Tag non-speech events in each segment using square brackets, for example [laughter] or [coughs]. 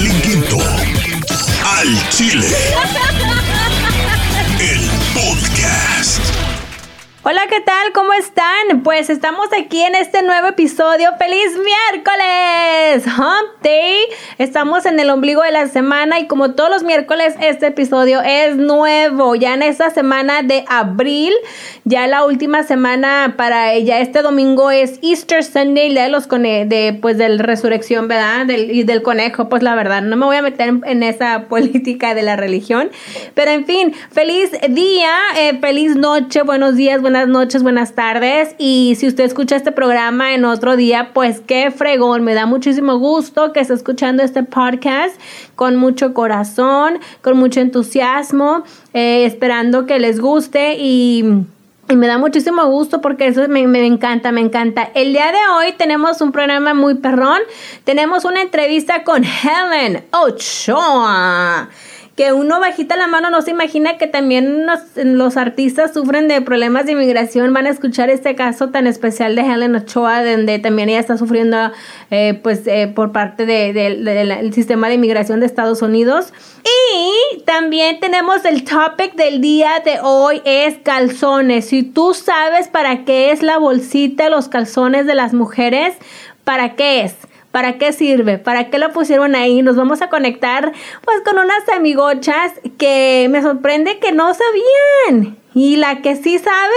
Marlene Quinto. Al Chile. Hola, ¿qué tal? ¿Cómo están? Pues estamos aquí en este nuevo episodio. ¡Feliz miércoles! Hump Day. Estamos en el ombligo de la semana y como todos los miércoles, este episodio es nuevo. Ya en esta semana de abril, ya la última semana para ella. Este domingo es Easter Sunday, de los cone de pues del resurrección, ¿verdad? Y del conejo, pues la verdad, no me voy a meter en, esa [laughs] política de la religión. Pero en fin, feliz día, eh, feliz noche, buenos días, buenas noches, buenas tardes. Y si usted escucha este programa en otro día, pues qué fregón. Me da muchísimo gusto que esté escuchando este podcast con mucho corazón, con mucho entusiasmo, eh, esperando que les guste y... me da muchísimo gusto porque eso me, me, encanta, me encanta. El día de hoy tenemos un programa muy perrón. Tenemos una entrevista con Helen Ochoa que uno bajita la mano no se imagina que también los artistas sufren de problemas de inmigración. Van a escuchar este caso tan especial de Helen Ochoa, donde también ella está sufriendo eh, pues eh, por parte del sistema de inmigración de Estados Unidos. Y también tenemos el topic del día de hoy es calzones. Si tú sabes para qué es la bolsita, los calzones de las mujeres, ¿para qué es? ¿Para qué sirve? ¿Para qué lo pusieron ahí? Nos vamos a conectar pues con unas amigochas que me sorprende que no sabían. Y la que sí sabe,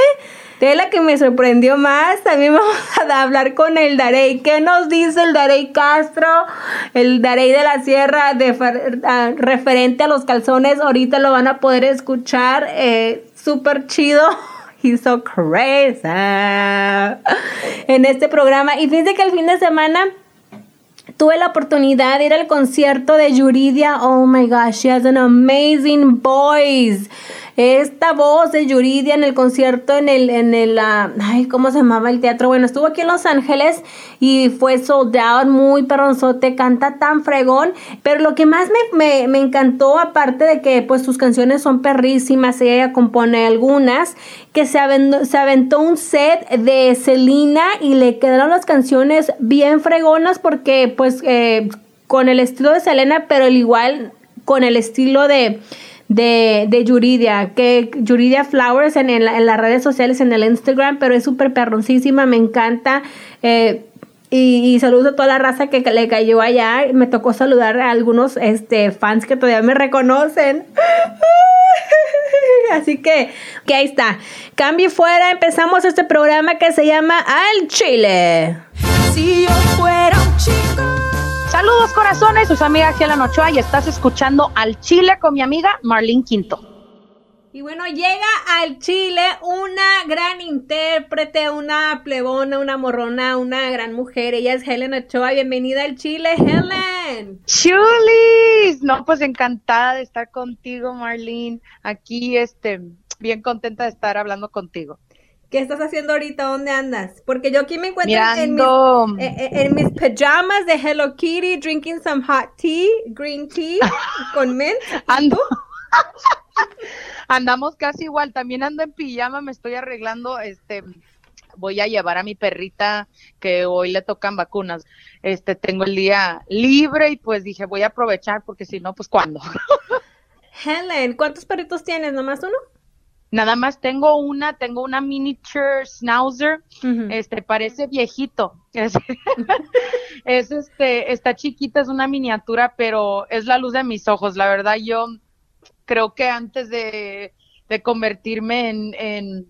de la que me sorprendió más, también [laughs] vamos a hablar con el Darey. ¿Qué nos dice el Darey Castro? El Darey de la Sierra de, referente a los calzones. Ahorita lo van a poder escuchar. Eh, Súper chido. [laughs] He's so crazy. En este programa. Y fíjense que el fin de semana tuve la oportunidad de ir al concierto de Yuridia. Oh my gosh, she has an amazing voice. Esta voz de Yuridia en el concierto en el, en el, ah, ay, ¿cómo se llamaba el teatro? Bueno, estuvo aquí en Los Ángeles y fue sold out, muy perronzote, canta tan fregón, pero lo que más me, me, encantó, aparte de que pues sus canciones son perrísimas, ella compone algunas, que se aventó, se aventó un set de Selena y le quedaron las canciones bien fregonas porque pues eh, con el estilo de Selena, pero el igual con el estilo de de, de Yuridia, que Yuridia Flowers en, las redes sociales, en el Instagram, pero es súper perroncísima, me encanta. Eh, y, saludo a toda la raza que le cayó allá. Me tocó saludar a algunos este, fans que todavía me reconocen. [laughs] Así que, que ahí está. Cambio fuera, empezamos este programa que se llama Al Chile. Si yo fuera un chico. Saludos corazones, sus amigas Helen Ochoa y estás escuchando al Chile con mi amiga Marlene Quinto. Y bueno, llega al Chile una gran intérprete, una plebona, una morrona, una gran mujer. Ella es Helen Ochoa. Bienvenida al Chile, Helen. Chulis, no, pues encantada de estar contigo, Marlene. Aquí, este, bien contenta de estar hablando contigo. ¿Qué estás haciendo ahorita? ¿Dónde andas? Porque yo aquí me encuentro en mis, eh, eh, en, mis, pajamas de Hello Kitty, drinking some hot tea, green tea [laughs] con mint. Ando. [laughs] Andamos casi igual. También ando en pijama, me estoy arreglando. Este, voy a llevar a mi perrita que hoy le tocan vacunas. Este, tengo el día libre y pues dije voy a aprovechar porque si no, pues cuándo. [laughs] Helen, ¿cuántos perritos tienes? ¿Nomás uno? Nada más tengo una, tengo una miniature schnauzer, este parece viejito. [laughs] Es, este, está chiquita, es una miniatura, pero es la luz de mis ojos. La verdad, yo creo que antes de, convertirme en, en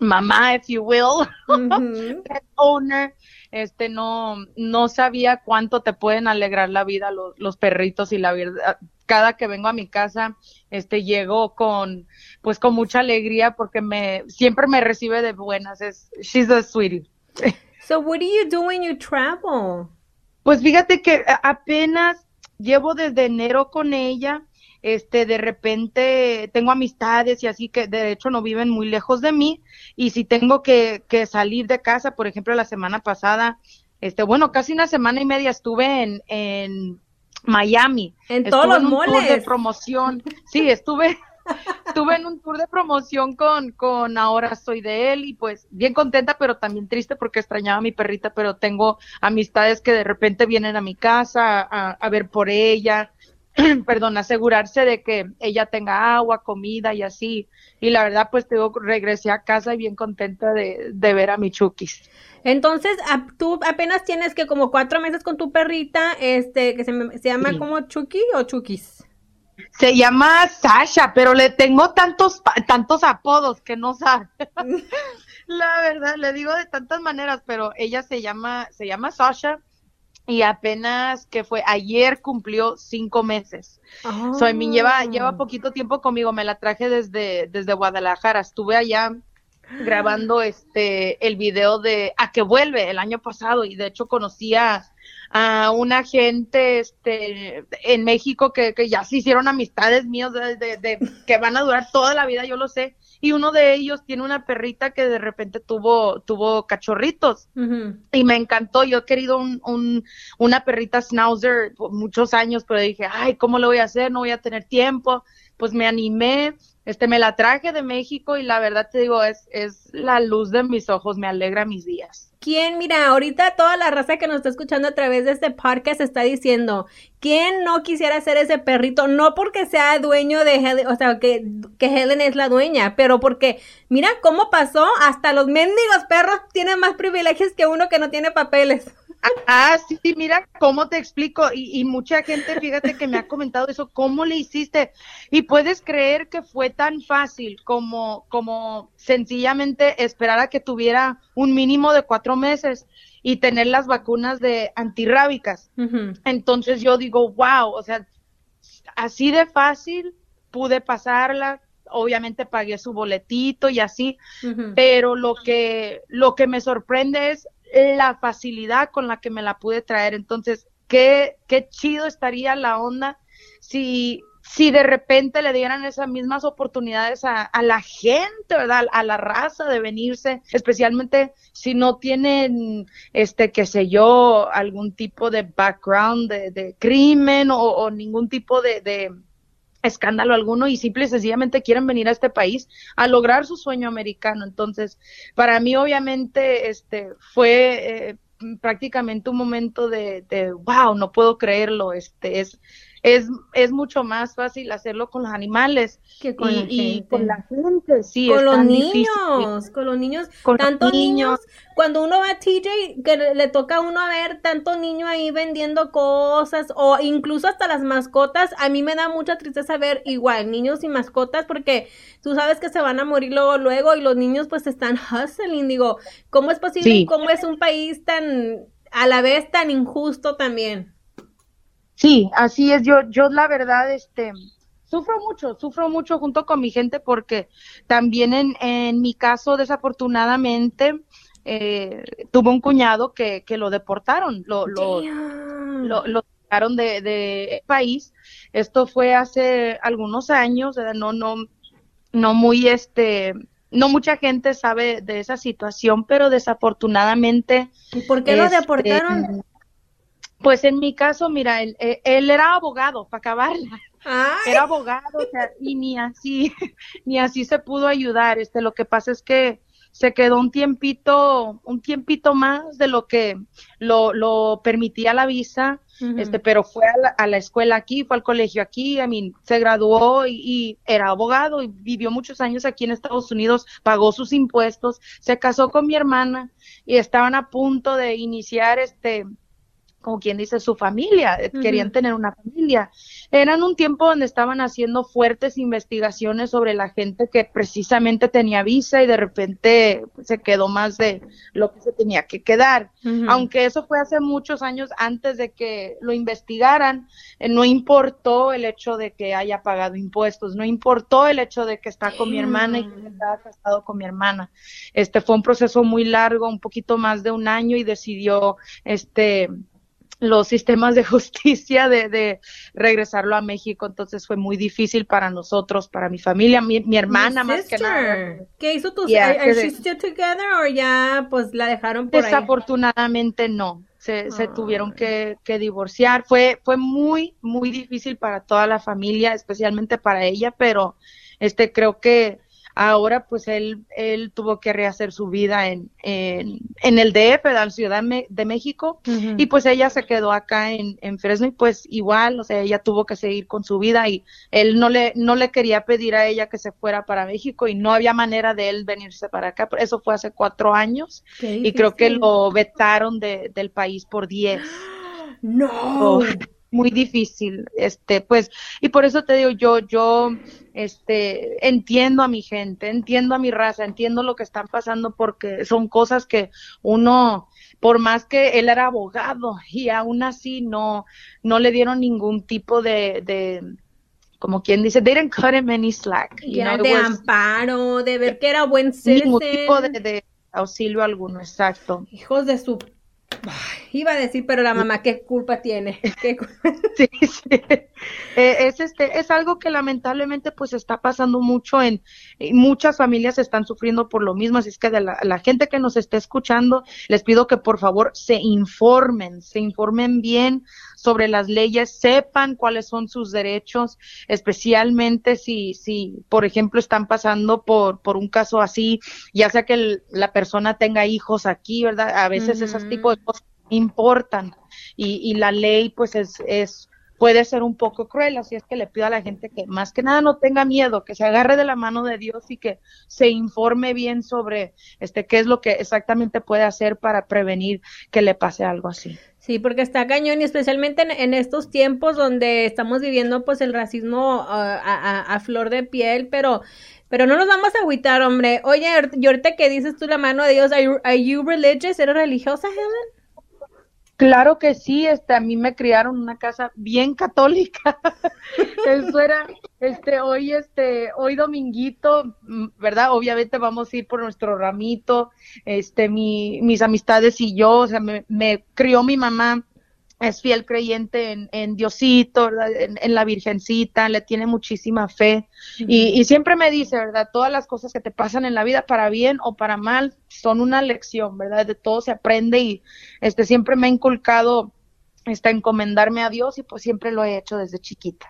mamá, if you will, [laughs] pet owner, este no, no sabía cuánto te pueden alegrar la vida los, los perritos y la verdad, cada que vengo a mi casa, este llego con pues con mucha alegría porque me siempre me recibe de buenas, es she's a sweetie. [laughs] So what do you do when you travel? Pues fíjate que apenas llevo desde enero con ella, este, de repente tengo amistades y así que de hecho no viven muy lejos de mí y si tengo que, que salir de casa, por ejemplo, la semana pasada, este, bueno, casi una semana y media estuve en, en Miami. En todos los moles. de promoción. Sí, [laughs] estuve estuve en un tour de promoción con, con Ahora Soy de él y pues bien contenta, pero también triste porque extrañaba a mi perrita, pero tengo amistades que de repente vienen a mi casa a, a ver por ella, [clears throat] perdón, asegurarse de que ella tenga agua, comida y así. Y la verdad, pues te regresé a casa y bien contenta de, de ver a mi Chukis. Entonces, tú apenas tienes que como cuatro meses con tu perrita, este, que se, se llama como Chucky o Chukis. Se llama Sasha, pero le tengo tantos, tantos apodos que no sabe. [laughs] [laughs] La verdad, le digo de tantas maneras, pero ella se llama, se llama Sasha y apenas que fue ayer cumplió cinco meses. Oh. So, lleva, lleva poquito tiempo conmigo, me la traje desde, desde Guadalajara, estuve allá grabando este el video de A que vuelve el año pasado y de hecho conocía a una gente este, en México que, ya se hicieron amistades míos de, que van a durar toda la vida, yo lo sé. Y uno de ellos tiene una perrita que de repente tuvo, tuvo cachorritos y me encantó. Yo he querido un, un, una perrita schnauzer por muchos años, pero dije, ay, ¿cómo lo voy a hacer? No voy a tener tiempo. Pues me animé este, me la traje de México y la verdad te digo, es, es la luz de mis ojos, me alegra mis días. ¿Quién, mira, ahorita toda la raza que nos está escuchando a través de este podcast está diciendo, ¿quién no quisiera ser ese perrito? No porque sea dueño de Helen, o sea, que, que Helen es la dueña, pero porque, mira cómo pasó, hasta los mendigos perros tienen más privilegios que uno que no tiene papeles. Ah, sí, mira, ¿cómo te explico? Y, y, mucha gente, fíjate que me ha comentado eso, ¿cómo le hiciste? Y puedes creer que fue tan fácil como, como sencillamente esperar a que tuviera un mínimo de cuatro meses y tener las vacunas de antirrábicas. Entonces yo digo, wow, o sea, así de fácil pude pasarla, obviamente pagué su boletito y así, pero lo que, lo que me sorprende es la facilidad con la que me la pude traer. Entonces, qué, qué chido estaría la onda si, si de repente le dieran esas mismas oportunidades a, a, la gente, ¿verdad? A la raza de venirse, especialmente si no tienen, este, qué sé yo, algún tipo de background de, de crimen o, ningún tipo de escándalo alguno y simple y sencillamente quieren venir a este país a lograr su sueño americano. Entonces, para mí obviamente este fue eh, prácticamente un momento de, de, wow, no puedo creerlo, este es es, es mucho más fácil hacerlo con los animales que con, y, la, con la gente. Sí, con los niños, con los niños, con tantos niños. Cuando uno va a TJ, que le toca a uno a ver tanto niño ahí vendiendo cosas o incluso hasta las mascotas, a mí me da mucha tristeza ver igual niños y mascotas porque tú sabes que se van a morir luego, luego y los niños pues están [laughs] hustling. Digo, ¿cómo es posible cómo es un país tan a la vez tan injusto también? Sí, así es. Yo, yo la verdad, este, sufro mucho, sufro mucho junto con mi gente porque también en, en mi caso, desafortunadamente, eh, tuve un cuñado que, que lo deportaron, lo, lo, lo, lo, sacaron de, de país. Esto fue hace algunos años, no, no, no muy este, no mucha gente sabe de esa situación, pero desafortunadamente. ¿Y por qué lo este, deportaron? Pues en mi caso, mira, él, eh, él era abogado, para acabarla. Era abogado, o sea, y ni así, [laughs] ni así se pudo ayudar. Este, lo que pasa es que se quedó un tiempito, un tiempito más de lo que lo, lo permitía la visa, este, pero fue a la, a la, escuela aquí, fue al colegio aquí, a mí se graduó y, y, era abogado y vivió muchos años aquí en Estados Unidos, pagó sus impuestos, se casó con mi hermana y estaban a punto de iniciar este como quien dice, su familia, uh -huh. querían tener una familia. Eran un tiempo donde estaban haciendo fuertes investigaciones sobre la gente que precisamente tenía visa y de repente se quedó más de lo que se tenía que quedar. Uh -huh. Aunque eso fue hace muchos años antes de que lo investigaran, eh, no importó el hecho de que haya pagado impuestos, no importó el hecho de que está con mi hermana y que estaba casado con mi hermana. Este fue un proceso muy largo, un poquito más de un año y decidió este los sistemas de [laughs] justicia de, de, regresarlo a México, entonces fue muy difícil para nosotros, para mi familia, mi, mi hermana más que nada. ¿Qué hizo tu yeah, are, are still together o ya pues la dejaron por Desafortunadamente ahí? no. Se, oh. se, tuvieron que, que, divorciar. Fue, fue muy, muy difícil para toda la familia, especialmente para ella, pero este creo que Ahora pues él, él tuvo que rehacer su vida en, en, en el DF, en la Ciudad de México, y pues ella se quedó acá en, en Fresno y pues igual, o sea, ella tuvo que seguir con su vida y él no le, no le quería pedir a ella que se fuera para México y no había manera de él venirse para acá, eso fue hace cuatro años y creo que lo vetaron de, del país por diez. [gasps] No muy difícil, este, pues, y por eso te digo, yo, yo, este, entiendo a mi gente, entiendo a mi raza, entiendo lo que están pasando porque son cosas que uno, por más que él era abogado y aún así no, no le dieron ningún tipo de, de como quien dice, they didn't cut him any slack. De amparo, de ver que era buen citizen. Ningún tipo de, de auxilio alguno, exacto. Hijos de su iba a decir, pero la mamá, ¿qué culpa tiene? [laughs] [laughs] sí, sí. Eh, es, este, es algo que lamentablemente pues está pasando mucho en, muchas familias están sufriendo por lo mismo, así es que de la, la, gente que nos esté escuchando, les pido que por favor se informen, se informen bien sobre las leyes, sepan cuáles son sus derechos, especialmente si, si por ejemplo, están pasando por, por un caso así, ya sea que la persona tenga hijos aquí, ¿verdad? A veces esos tipos de cosas importan y, y la ley pues es, es puede ser un poco cruel, así es que le pido a la gente que más que nada no tenga miedo, que se agarre de la mano de Dios y que se informe bien sobre este qué es lo que exactamente puede hacer para prevenir que le pase algo así. Sí, porque está cañón y especialmente en, estos tiempos donde estamos viviendo pues el racismo ah, a, flor de piel, pero pero no nos vamos a agüitar, hombre. Oye, y ahorita que dices tú la mano de Dios, ¿are you, religious? ¿Eres religiosa, Helen? Claro que sí, este, a mí me criaron una casa bien católica. [laughs] Eso era, este, hoy, este, hoy dominguito, mm, ¿verdad? Obviamente vamos a ir por nuestro ramito, este, mi, mis amistades y yo, o sea, me, me crió mi mamá es fiel creyente en, en Diosito, en, la Virgencita, le tiene muchísima fe y, y, siempre me dice, ¿verdad? Todas las cosas que te pasan en la vida, para bien o para mal, son una lección, ¿verdad? De todo se aprende y este siempre me ha inculcado este, encomendarme a Dios y pues siempre lo he hecho desde chiquita.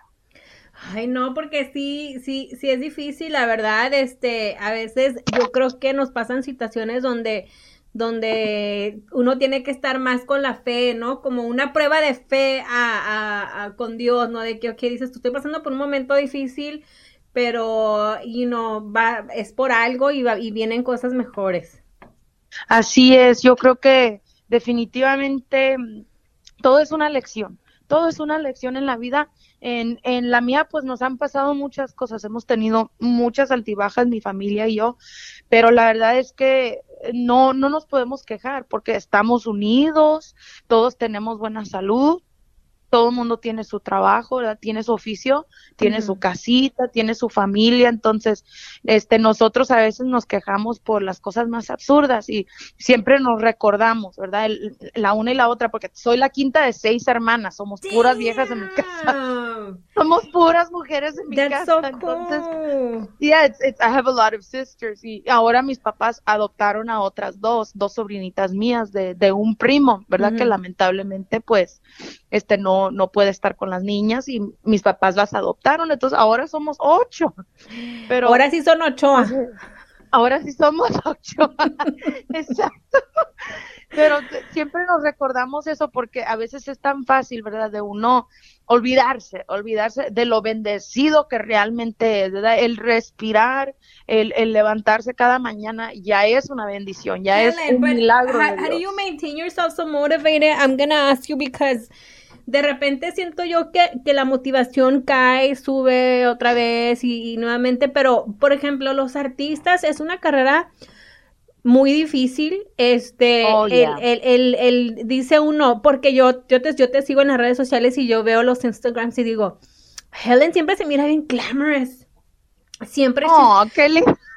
Ay, no, porque sí, sí, sí es difícil, la verdad, este, a veces yo creo que nos pasan situaciones donde donde uno tiene que estar más con la fe, ¿no? Como una prueba de fe a, a, con Dios, ¿no? De que, ok, dices, tú estoy pasando por un momento difícil, pero, you know, va, es por algo y, va, y vienen cosas mejores. Así es, yo creo que definitivamente todo es una lección, todo es una lección en la vida. En, en la mía, pues nos han pasado muchas cosas, hemos tenido muchas altibajas, mi familia y yo, pero la verdad es que no, no nos podemos quejar porque estamos unidos, todos tenemos buena salud, todo el mundo tiene su trabajo, tiene su oficio, tiene su casita, tiene su familia, entonces este nosotros a veces nos quejamos por las cosas más absurdas y siempre nos recordamos, ¿verdad? la una y la otra porque soy la quinta de seis hermanas, somos puras viejas en mi casa. Somos puras mujeres en mi casa, entonces yeah, I have a lot of sisters y ahora mis papás adoptaron a otras dos, dos sobrinitas mías de, de un primo, ¿verdad? Que lamentablemente pues este no, no puede estar con las niñas y mis papás las adoptaron, entonces ahora somos ocho. Pero ahora sí son ocho. Ahora sí somos [laughs] ocho. [laughs] Exacto. Pero siempre nos recordamos eso porque a veces es tan fácil, ¿verdad? De uno olvidarse, olvidarse de lo bendecido que realmente es, ¿verdad? El respirar, el, el levantarse cada mañana ya es una bendición, ya es un milagro. How, how, do you maintain yourself so motivated? I'm gonna ask you because de repente siento yo que, que la motivación cae, sube otra vez y, nuevamente, pero por ejemplo, los artistas es una carrera muy difícil. Este, oh, el, el, el, dice uno, porque yo, yo, te, yo te sigo en las redes sociales y yo veo los Instagrams y digo, Helen siempre se mira bien glamorous. Siempre. Oh,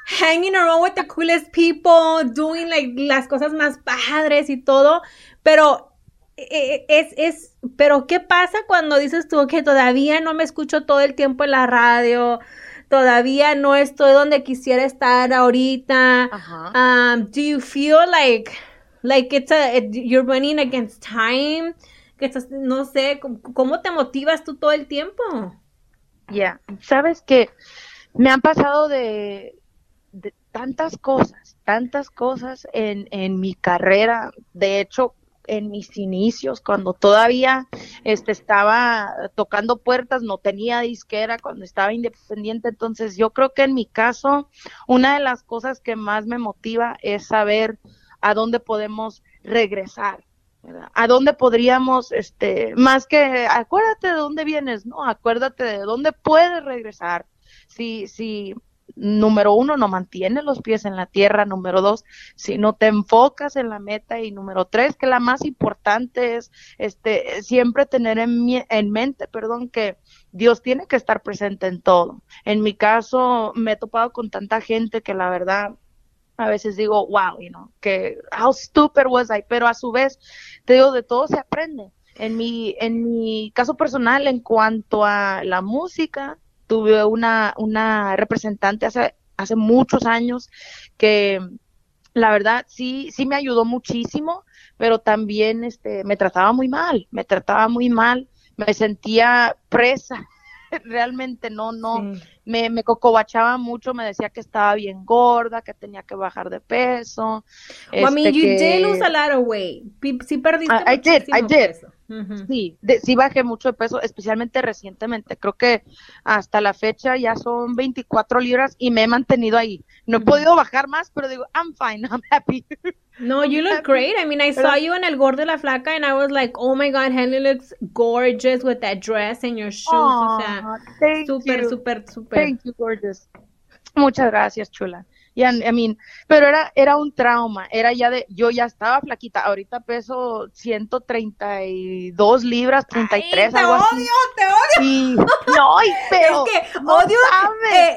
hanging around with the coolest people, doing like las cosas más padres y todo, pero eh, es, es, pero ¿qué pasa cuando dices tú que todavía no me escucho todo el tiempo en la radio? Todavía no estoy donde quisiera estar ahorita. Um, do you feel like, like it's a, you're running against time? Que estás, no sé, ¿cómo te motivas tú todo el tiempo? Ya, sabes que me han pasado de, tantas cosas, tantas cosas en, en mi carrera. De hecho, en mis inicios, cuando todavía este, estaba tocando puertas, no tenía disquera, cuando estaba independiente. Entonces, yo creo que en mi caso, una de las cosas que más me motiva es saber a dónde podemos regresar. ¿A dónde podríamos, este, más que acuérdate de dónde vienes, no, acuérdate de dónde puedes regresar. Si, si, número uno, no mantienes los pies en la tierra, número dos, si no te enfocas en la meta y número tres, que la más importante es este siempre tener en, en mente, perdón, que Dios tiene que estar presente en todo. En mi caso, me he topado con tanta gente que la verdad a veces digo, wow, you know, que how stupid was I, pero a su vez te digo, de todo se aprende. En mi, en mi caso personal, en cuanto a la música, tuve una, una representante hace, hace muchos años que la verdad sí, sí me ayudó muchísimo, pero también este, me trataba muy mal, me trataba muy mal, me sentía presa [laughs] realmente no, no, me, me cocobachaba mucho, me decía que estaba bien gorda, que tenía que bajar de peso. Well, I mean, este, you did lose a lot of weight. Sí perdiste I, I did, I did. Peso. Sí, sí bajé mucho de peso, especialmente recientemente. Creo que hasta la fecha ya son 24 libras y me he mantenido ahí. No he podido bajar más, pero digo, I'm fine, [laughs] I'm happy. No, you look great. I mean, I saw you in El Gordo de la Flaca and I was like, oh my God, Henry looks gorgeous with that dress and your shoes. o sea, súper, súper, súper. Thank you, gorgeous. Muchas gracias, chula. Yeah, I mean, pero era, era un trauma, era ya de, yo ya estaba flaquita, ahorita peso 132 libras, 33, Ay, te algo odio, así. te odio. Y, [laughs] no, pero es que odio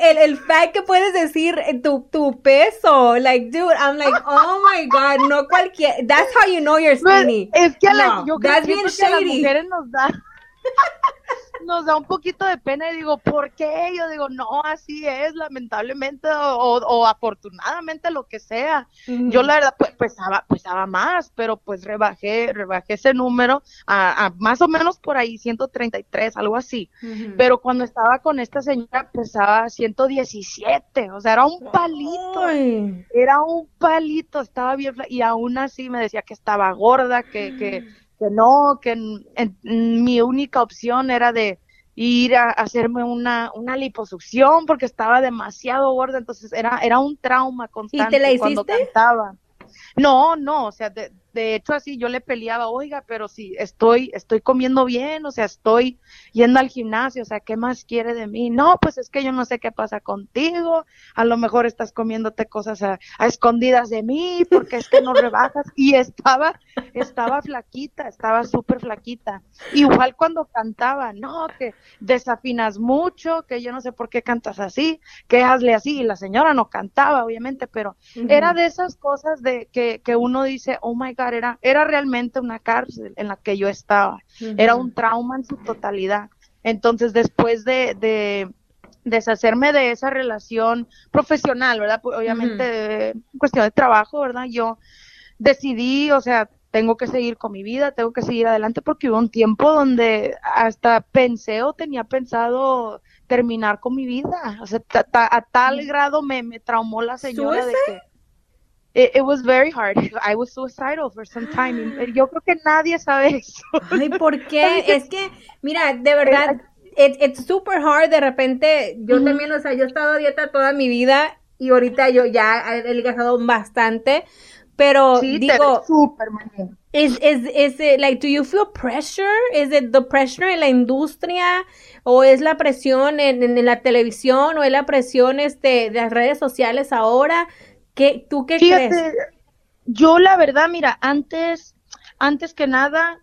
el, el fact que puedes decir eh, tu, tu peso, like, dude, I'm like, [laughs] oh my God, no cualquier, that's how you know you're skinny. es que a la, yo creo que a las mujeres nos da [laughs] nos da un poquito de pena y digo, ¿por qué? Yo digo, no, así es, lamentablemente o, afortunadamente lo que sea. Yo la verdad pues, pesaba, pesaba más, pero pues rebajé, rebajé ese número a, más o menos por ahí 133, algo así. Pero cuando estaba con esta señora pesaba 117, o sea, era un palito. Era un palito, estaba bien y aún así me decía que estaba gorda, que, que que no, que mi única opción era de ir a, hacerme una, una liposucción porque estaba demasiado gorda, entonces era, era un trauma constante ¿Y te la cuando cantaba. No, no, o sea, de, de hecho así yo le peleaba, oiga, pero si estoy, estoy comiendo bien, o sea, estoy yendo al gimnasio, o sea, ¿qué más quiere de mí? No, pues es que yo no sé qué pasa contigo, a lo mejor estás comiéndote cosas a, escondidas de mí, porque es que no rebajas, [laughs] y estaba, estaba flaquita, estaba súper flaquita. Igual cuando cantaba, no, que desafinas mucho, que yo no sé por qué cantas así, que hazle así, y la señora no cantaba, obviamente, pero era de esas cosas de que, que uno dice, oh my God, era, era realmente una cárcel en la que yo estaba, era un trauma en su totalidad. Entonces, después de, deshacerme de esa relación profesional, ¿verdad? Pues, obviamente, en cuestión de trabajo, ¿verdad? Yo decidí, o sea, tengo que seguir con mi vida, tengo que seguir adelante porque hubo un tiempo donde hasta pensé o tenía pensado terminar con mi vida. O sea, a tal grado me, me traumó la señora de que It, it, was very hard. I was suicidal for some time. Yo creo que nadie sabe eso. Ay, ¿por [laughs] qué? es que, mira, de verdad, it, it's super hard. De repente, yo también, o sea, yo he estado a dieta toda mi vida y ahorita yo ya he adelgazado bastante. Pero sí, digo, super is, is, is it like, do you feel pressure? Is it the pressure en la industria? ¿O es la presión en, en la televisión? ¿O es la presión este, de las redes sociales ahora? ¿Qué, ¿Tú qué crees? Yo la verdad, mira, antes, antes que nada,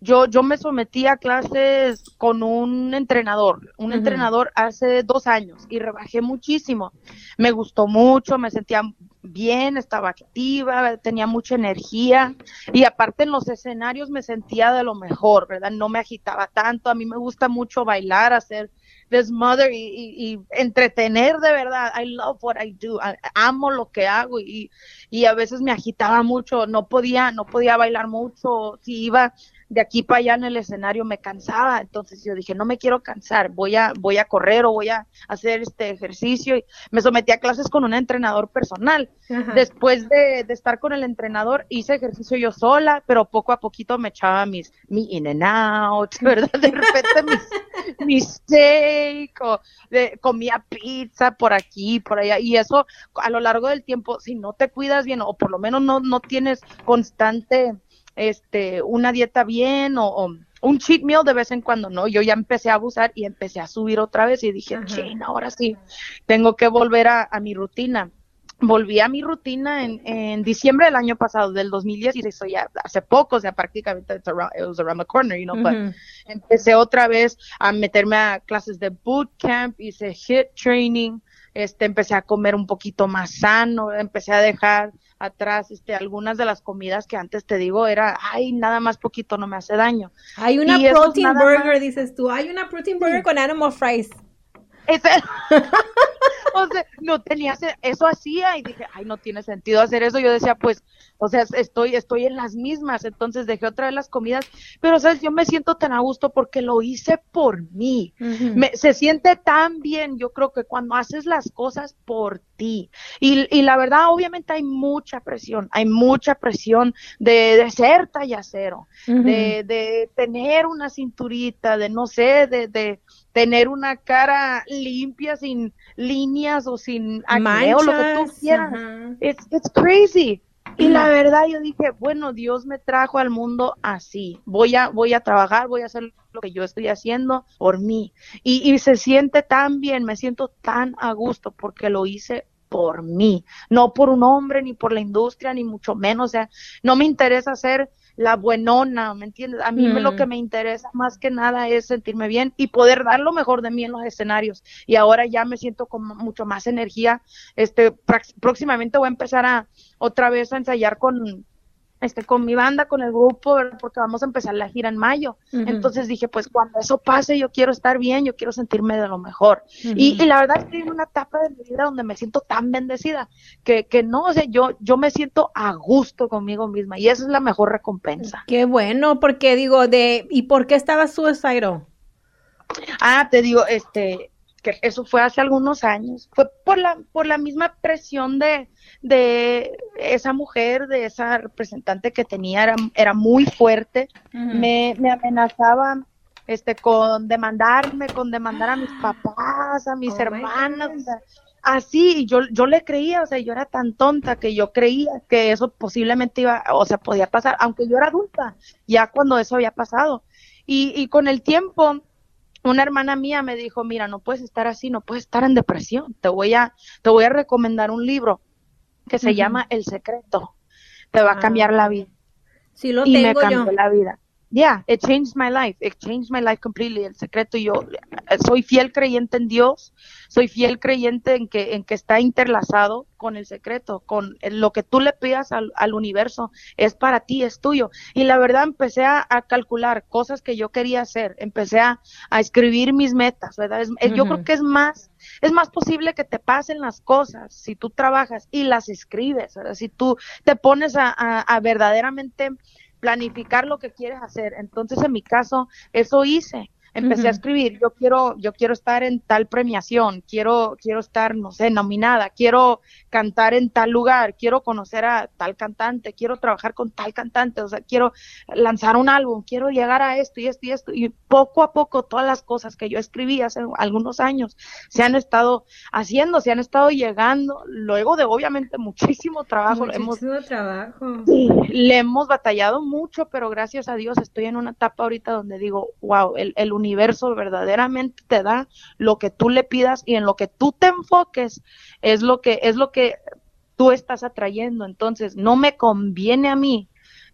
yo, yo me sometí a clases con un entrenador, un entrenador hace dos años y rebajé muchísimo. Me gustó mucho, me sentía bien, estaba activa, tenía mucha energía y aparte en los escenarios me sentía de lo mejor, ¿verdad? No me agitaba tanto, a mí me gusta mucho bailar, hacer desmother y, y, entretener de verdad. I love what I do. amo lo que hago y, y a veces me agitaba mucho, no podía, no podía bailar mucho. Si iba de aquí para allá en el escenario me cansaba, entonces yo dije, no me quiero cansar, voy a, voy a correr o voy a hacer este ejercicio y me sometí a clases con un entrenador personal. Después de, estar con el entrenador hice ejercicio yo sola, pero poco a poquito me echaba mis, mi in and out, [laughs] ¿verdad? De repente mis, mis steak o comía pizza por aquí, por allá, y eso a lo largo del tiempo, si no te cuidas bien o por lo menos no, no tienes constante este, una dieta bien o, un cheat meal de vez en cuando, ¿no? Yo ya empecé a abusar y empecé a subir otra vez y dije, ching, ahora sí, tengo que volver a, mi rutina. Volví a mi rutina en, en, diciembre del año pasado, del 2016, ya hace poco, o sea, prácticamente it was around the corner, you know, but empecé otra vez a meterme a clases de bootcamp, hice hit training, este, empecé a comer un poquito más sano, empecé a dejar atrás este algunas de las comidas que antes te digo era ay nada más poquito no me hace daño hay una protein burger dices tú hay una protein burger con animal fries [laughs] o sea, no tenía, eso hacía y dije, ay, no tiene sentido hacer eso. Yo decía, pues, o sea, estoy, estoy en las mismas, entonces dejé otra vez las comidas, pero, ¿sabes? Yo me siento tan a gusto porque lo hice por mí. me, se siente tan bien, yo creo que cuando haces las cosas por ti. Y, y la verdad, obviamente hay mucha presión, hay mucha presión de, de ser talla cero, de, de tener una cinturita, de no sé, de, de tener una cara limpia, sin líneas o sin acné o lo que tú quieras. It's, it's crazy. Y la verdad yo dije, bueno, Dios me trajo al mundo así. Voy a, voy a trabajar, voy a hacer lo que yo estoy haciendo por mí. Y, y se siente tan bien, me siento tan a gusto porque lo hice por mí, no por un hombre, ni por la industria, ni mucho menos. O sea, no me interesa ser la buenona, ¿me entiendes? A mí lo que mm. me interesa más que nada es sentirme bien y poder dar lo mejor de mí en los escenarios. Y ahora ya me siento con mucho más energía. Este, próximamente voy a empezar a otra vez a ensayar con este, con mi banda, con el grupo, porque vamos a empezar la gira en mayo. Entonces dije, pues cuando eso pase, yo quiero estar bien, yo quiero sentirme de lo mejor. y, la verdad estoy en una etapa de mi vida donde me siento tan bendecida que, que no, o sea, yo, yo me siento a gusto conmigo misma y esa es la mejor recompensa. Qué bueno, porque digo, de, ¿y por qué estabas suicidal? Ah, te digo, este, que eso fue hace algunos años, fue por la, por la misma presión de, de esa mujer, de esa representante que tenía, era, era muy fuerte, me, me amenazaba este con demandarme, con demandar a mis [gasps] papás, a mis oh hermanas, así, y yo, yo le creía, o sea, yo era tan tonta que yo creía que eso posiblemente iba, o sea, podía pasar, aunque yo era adulta, ya cuando eso había pasado. Y, y con el tiempo, una hermana mía me dijo, mira, no puedes estar así, no puedes estar en depresión, te voy a, te voy a recomendar un libro que se llama El Secreto, te va a cambiar la ah. vida. Sí, lo y me cambió la vida. Yeah, it changed my life. It changed my life completely. El secreto, yo eh, soy fiel creyente en Dios, soy fiel creyente en que, en que está interlazado con el secreto, con lo que tú le pidas al, al universo, es para ti, es tuyo. Y la verdad empecé a, calcular cosas que yo quería hacer, empecé a, escribir mis metas, ¿verdad? Yo creo que es más, es más posible que te pasen las cosas si tú trabajas y las escribes, ¿verdad? Si tú te pones a, a verdaderamente planificar lo que quieres hacer. Entonces, en mi caso, eso hice empecé a escribir, yo quiero, yo quiero estar en tal premiación, quiero, quiero estar, no sé, nominada, quiero cantar en tal lugar, quiero conocer a tal cantante, quiero trabajar con tal cantante, o sea, quiero lanzar un álbum, quiero llegar a esto y esto y esto, y poco a poco todas las cosas que yo escribí hace algunos años se han estado haciendo, se han estado llegando, luego de obviamente muchísimo trabajo. Muchísimo hemos, trabajo. le hemos batallado mucho, pero gracias a Dios estoy en una etapa ahorita donde digo, wow, el, el universo verdaderamente te da lo que tú le pidas y en lo que tú te enfoques es lo que es lo que tú estás atrayendo. Entonces, no me conviene a mí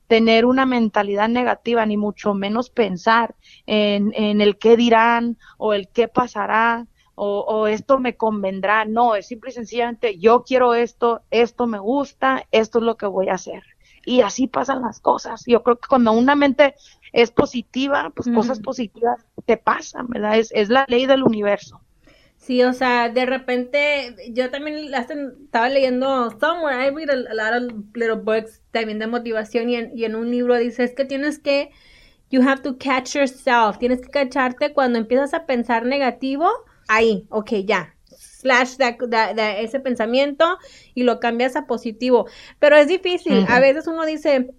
tener una mentalidad negativa, ni mucho menos pensar en, en el qué dirán o el qué pasará o, o, esto me convendrá. No, es simple y sencillamente yo quiero esto, esto me gusta, esto es lo que voy a hacer. Y así pasan las cosas. Yo creo que cuando una mente es positiva, pues cosas positivas te pasan, ¿verdad? Es, es la ley del universo. Sí, o sea, de repente yo también estaba leyendo somewhere, I read a, lot of little books también de motivación y en, y en un libro dice es que tienes que you have to catch yourself. Tienes que cacharte cuando empiezas a pensar negativo. Ahí, ok, ya. Slash de ese pensamiento y lo cambias a positivo. Pero es difícil. A veces uno dice,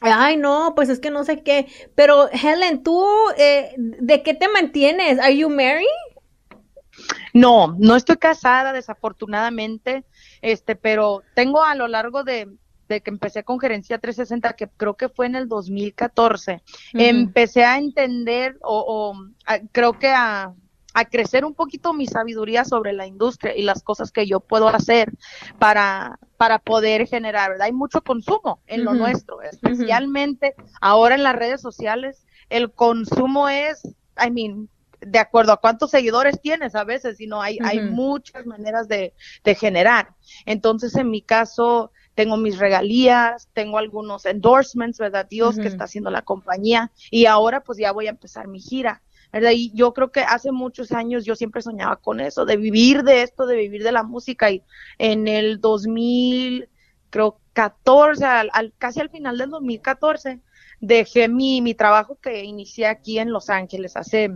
Ay, no, pues es que no sé qué. Pero Helen, ¿tú eh, de qué te mantienes? ¿Are you married? No, no estoy casada, desafortunadamente, este, pero tengo a lo largo de, de que empecé con Gerencia 360, que creo que fue en el 2014, empecé a entender o, creo que a, a crecer un poquito mi sabiduría sobre la industria y las cosas que yo puedo hacer para, para poder generar, ¿verdad? Hay mucho consumo en lo nuestro, especialmente ahora en las redes sociales, el consumo es, I mean, de acuerdo a cuántos seguidores tienes a veces, sino hay, hay muchas maneras de, de generar. Entonces, en mi caso, tengo mis regalías, tengo algunos endorsements, ¿verdad? Dios que está haciendo la compañía y ahora pues ya voy a empezar mi gira. ¿Verdad? Y yo creo que hace muchos años yo siempre soñaba con eso, de vivir de esto, de vivir de la música. Y en el 2000, creo, 14, al, casi al final del 2014, dejé mi, mi trabajo que inicié aquí en Los Ángeles hace,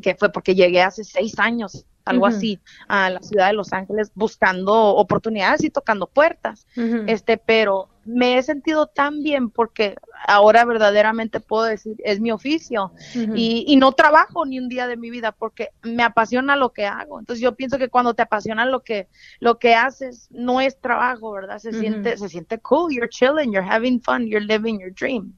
que fue porque llegué hace seis años algo así, a la ciudad de Los Ángeles buscando oportunidades y tocando puertas. Este, pero me he sentido tan bien porque ahora verdaderamente puedo decir, es mi oficio y, y, no trabajo ni un día de mi vida porque me apasiona lo que hago. Entonces yo pienso que cuando te apasiona lo que, lo que haces, no es trabajo, ¿verdad? Se siente, se siente cool, you're chilling, you're having fun, you're living your dream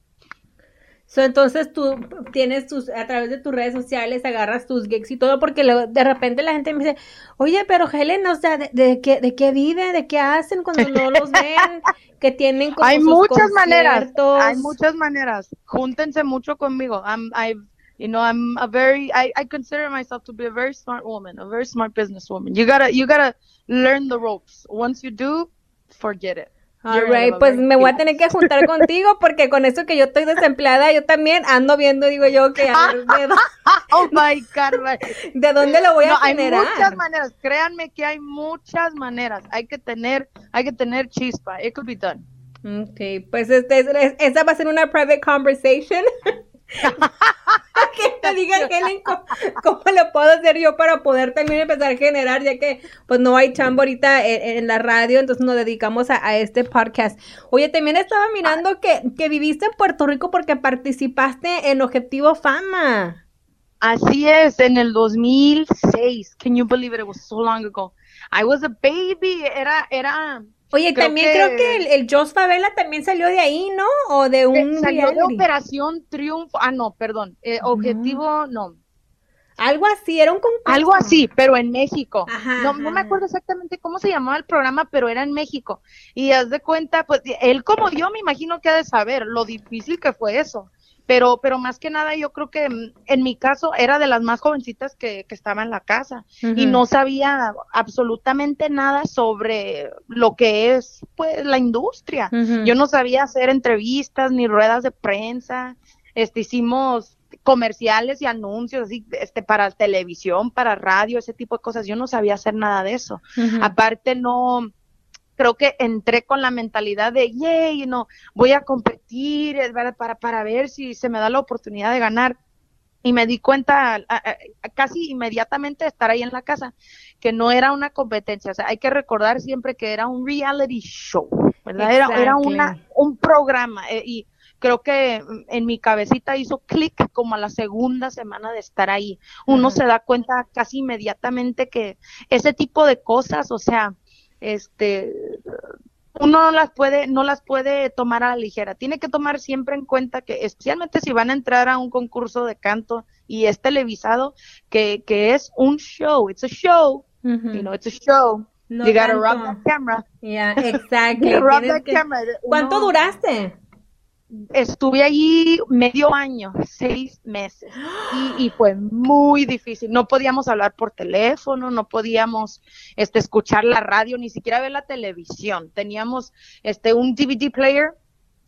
entonces tú tienes tus, a través de tus redes sociales, agarras tus gigs y todo, porque de repente la gente me dice, oye, pero Helen, o sea, ¿de, qué, de qué vive? ¿De qué hacen cuando no los ven? [laughs] que tienen como Hay muchas maneras, hay muchas maneras. Júntense mucho conmigo. I'm, I, you know, I'm a very, I, I consider myself to be a very smart woman, a very smart businesswoman. You gotta, you gotta learn the ropes. Once you do, forget it. Alright, pues me voy a [laughs] tener que juntar contigo porque con eso que yo estoy desempleada, yo también ando viendo, digo yo, que a ver, de, [laughs] oh my God, [laughs] ¿de dónde lo voy a generar? Hay muchas maneras, créanme que hay muchas maneras. Hay que tener, hay que tener chispa. It could be done. Okay, pues este, esa va a ser una private conversation. [laughs] que te diga Helen ¿cómo, lo puedo hacer yo para poder también empezar a generar ya que pues no hay chambo ahorita en, la radio entonces nos dedicamos a, este podcast. Oye también estaba mirando que, que viviste en Puerto Rico porque participaste en Objetivo Fama. Así es en el 2006 can you believe it, it was so long ago. I was a baby. Era era Oye, también creo que el, el Jos Favela también salió de ahí, ¿no? O de un. Salió de Operación Triunfo. Ah, no, perdón. Eh, objetivo, no. Algo así, era un concurso. Algo así, pero en México. no, no me acuerdo exactamente cómo se llamaba el programa, pero era en México. Y haz de cuenta, pues él como yo me imagino que ha de saber lo difícil que fue eso pero, pero más que nada yo creo que mm, en mi caso era de las más jovencitas que, que estaba en la casa y no sabía absolutamente nada sobre lo que es pues la industria. Yo no sabía hacer entrevistas ni ruedas de prensa, este hicimos comerciales y anuncios así este para televisión, para radio, ese tipo de cosas. Yo no sabía hacer nada de eso. Aparte no creo que entré con la mentalidad de, yay, no, voy a competir para, para ver si se me da la oportunidad de ganar. Y me di cuenta casi inmediatamente de estar ahí en la casa que no era una competencia. O sea, hay que recordar siempre que era un reality show, ¿verdad? Era, era una, un programa. Eh, y creo que en mi cabecita hizo clic como a la segunda semana de estar ahí. Uno se da cuenta casi inmediatamente que ese tipo de cosas, o sea, este uno no las puede no las puede tomar a la ligera. Tiene que tomar siempre en cuenta que especialmente si van a entrar a un concurso de canto y es televisado que, que es un show it's a show you know it's a show. You gotta rub that camera. Yeah exactly [laughs] ¿cuánto duraste estuve allí medio año, seis meses, y, fue muy difícil. No podíamos hablar por teléfono, no podíamos este, escuchar la radio, ni siquiera ver la televisión. Teníamos este, un DVD player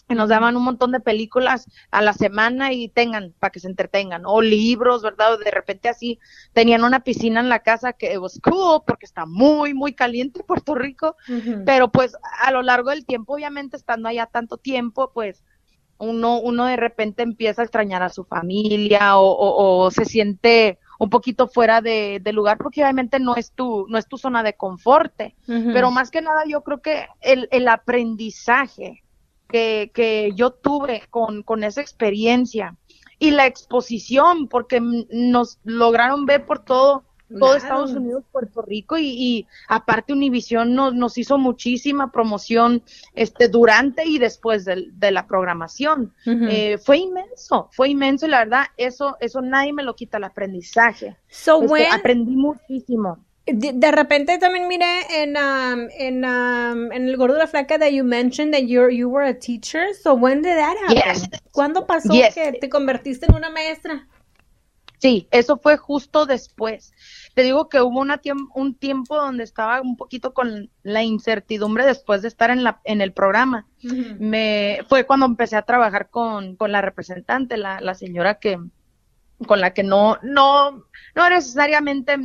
y nos daban un montón de películas a la semana y tengan para que se entretengan, o libros, ¿verdad? de repente así tenían una piscina en la casa que was cool porque está muy, muy caliente Puerto Rico, pero pues a lo largo del tiempo, obviamente estando allá tanto tiempo, pues uno, uno de repente empieza a extrañar a su familia o, se siente un poquito fuera de, lugar porque obviamente no es tu, no es tu zona de confort, pero más que nada yo creo que el, el aprendizaje que, que, yo tuve con, con esa experiencia y la exposición, porque nos lograron ver por todo todo Estados Unidos, Puerto Rico y, aparte Univision nos, nos hizo muchísima promoción este durante y después de, la programación. Eh, fue inmenso, fue inmenso y la verdad eso eso nadie me lo quita el aprendizaje. So este, aprendí muchísimo. De, repente también miré en, um, en, um, en el gordo de la flaca that you mentioned that you you were a teacher. So when did that happen? ¿Cuándo pasó que te convertiste en una maestra? Sí, eso fue justo después. Te digo que hubo una un tiempo donde estaba un poquito con la incertidumbre después de estar en, la, en el programa. Me Fue cuando empecé a trabajar con, con la representante, la, la, señora que con la que no, no, no necesariamente,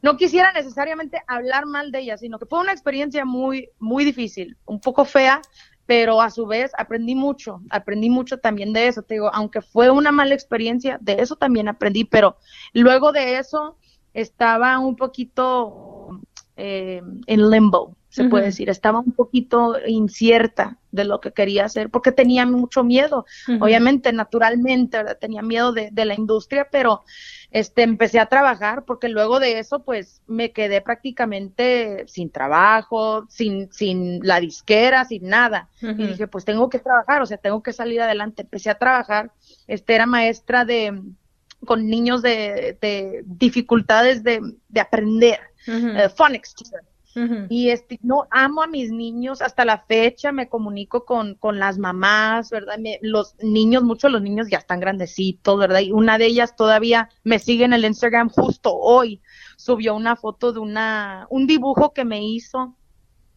no quisiera necesariamente hablar mal de ella, sino que fue una experiencia muy, muy difícil, un poco fea, pero a su vez aprendí mucho, aprendí mucho también de eso, te digo, aunque fue una mala experiencia, de eso también aprendí, pero luego de eso estaba un poquito eh, en limbo, se puede decir, estaba un poquito incierta de lo que quería hacer, porque tenía mucho miedo, obviamente, naturalmente, tenía miedo de, de, la industria, pero este, empecé a trabajar porque luego de eso, pues me quedé prácticamente sin trabajo, sin, sin la disquera, sin nada. Y dije, pues tengo que trabajar, o sea, tengo que salir adelante. Empecé a trabajar, este, era maestra de, con niños de, de dificultades de, de aprender, y este, no, amo a mis niños, hasta la fecha me comunico con, con las mamás, ¿verdad? los niños, muchos los niños ya están grandecitos, ¿verdad? Y una de ellas todavía me sigue en el Instagram justo hoy, subió una foto de una, un dibujo que me hizo,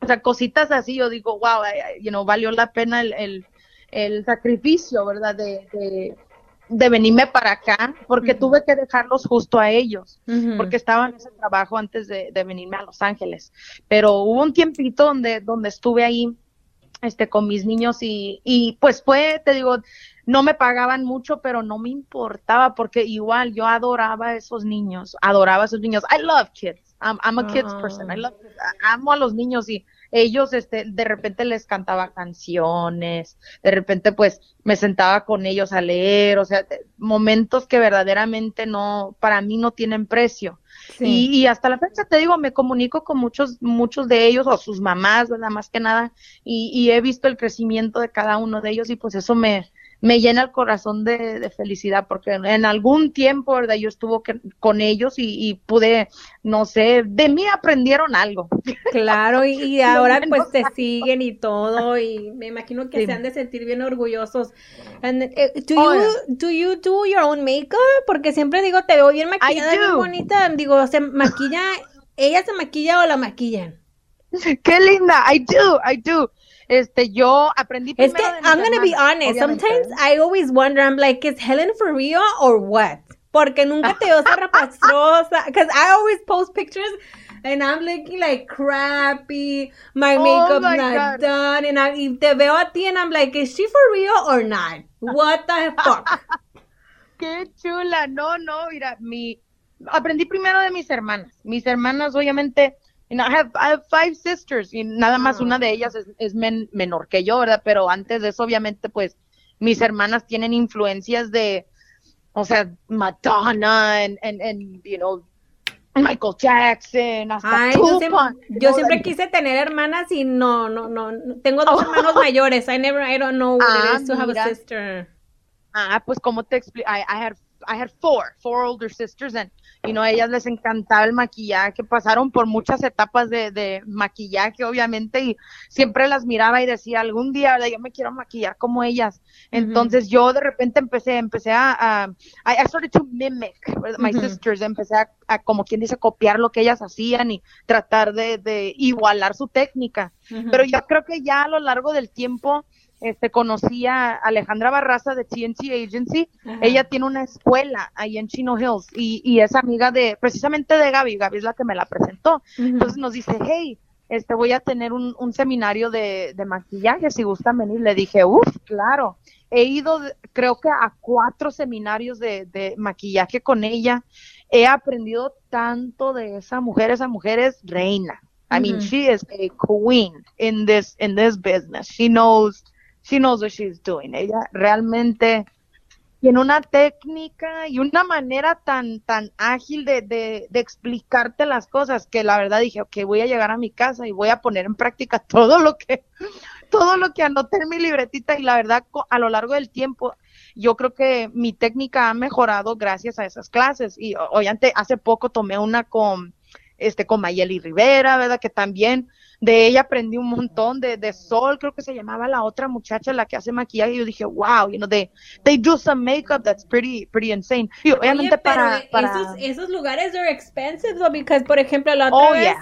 o sea, cositas así, yo digo, wow, you know, valió la pena el, el, sacrificio, ¿verdad? de venirme para acá, porque tuve que dejarlos justo a ellos, porque estaba en ese trabajo antes de, venirme a Los Ángeles. Pero hubo un tiempito donde, donde estuve ahí este, con mis niños y, y pues fue, te digo, no me pagaban mucho, pero no me importaba, porque igual yo adoraba a esos niños, adoraba a esos niños. I love kids. I'm, a kids person. I love, amo a los niños y ellos, este, de repente les cantaba canciones, de repente pues me sentaba con ellos a leer, o sea, momentos que verdaderamente no, para mí no tienen precio. Y, y, hasta la fecha te digo, me comunico con muchos, muchos de ellos o sus mamás, ¿verdad? Más que nada, y, y he visto el crecimiento de cada uno de ellos y pues eso me, me llena el corazón de, felicidad porque en algún tiempo, ¿verdad? Yo estuve con ellos y, pude, no sé, de mí aprendieron algo. Claro, y, [laughs] ahora pues te siguen y todo y me imagino que se han de sentir bien orgullosos. Eh, do, you, do you do your own makeup? Porque siempre digo, te veo bien maquillada, bien bonita. Digo, ¿se maquilla, ella se maquilla o la maquillan? [laughs] Qué linda, I do, I do este, yo aprendí Es que, I'm gonna be honest, sometimes I always wonder, I'm like, is Helen for real or what? Porque nunca te veo [laughs] rapastrosa, because I always post pictures and I'm looking like crappy, my oh makeup's not done, and I, te veo a ti and I'm like, is she for real or not? What the fuck? [laughs] Qué chula, no, no, mira, mi, aprendí primero de mis hermanas, mis hermanas obviamente I have, I have five sisters y nada más una de ellas es, menor que yo, ¿verdad? Pero antes de eso, obviamente, pues mis hermanas tienen influencias de, o sea, Madonna and, and, you know, Michael Jackson, hasta yo, siempre, quise tener hermanas y no, no, no, tengo dos [laughs] hermanos mayores. I never, I don't know what it ah, is to have a sister. Ah, pues como te explico, I, I had, I had four, four older sisters and y no a ellas les encantaba el maquillaje, pasaron por muchas etapas de, de maquillaje, obviamente, y siempre las miraba y decía, algún día, yo me quiero maquillar como ellas. Entonces yo de repente empecé, empecé a, a I started to mimic my sisters, empecé a, como quien dice, copiar lo que ellas hacían y tratar de, de igualar su técnica. Pero yo creo que ya a lo largo del tiempo, este, conocí a Alejandra Barraza de TNT Agency. Ella tiene una escuela ahí en Chino Hills y, y, es amiga de, precisamente de Gaby. Gaby es la que me la presentó. Entonces nos dice, hey, este, voy a tener un, un seminario de, de, maquillaje, si gustan venir. Le dije, uff, claro. he ido, creo que a cuatro seminarios de, de maquillaje con ella. He aprendido tanto de esa mujer. Esa mujer es reina. I mean, she is a queen in this in this business. She knows she knows what she's doing. Ella realmente tiene una técnica y una manera tan tan ágil de, de, de, explicarte las cosas que la verdad dije, ok, voy a llegar a mi casa y voy a poner en práctica [laughs] todo lo que todo lo que anoté en mi libretita y la verdad a lo largo del tiempo yo creo que mi técnica ha mejorado gracias a esas clases y obviamente hace poco tomé una con este, con Mayeli Rivera, ¿verdad? Que también de ella aprendí un montón de, de Sol, creo que se llamaba la otra muchacha la que hace maquillaje, y yo dije, wow, you know, they, they do some makeup that's pretty, pretty insane. Y obviamente para, para... Esos, esos lugares are expensive, though, because, por ejemplo, la otra oh, vez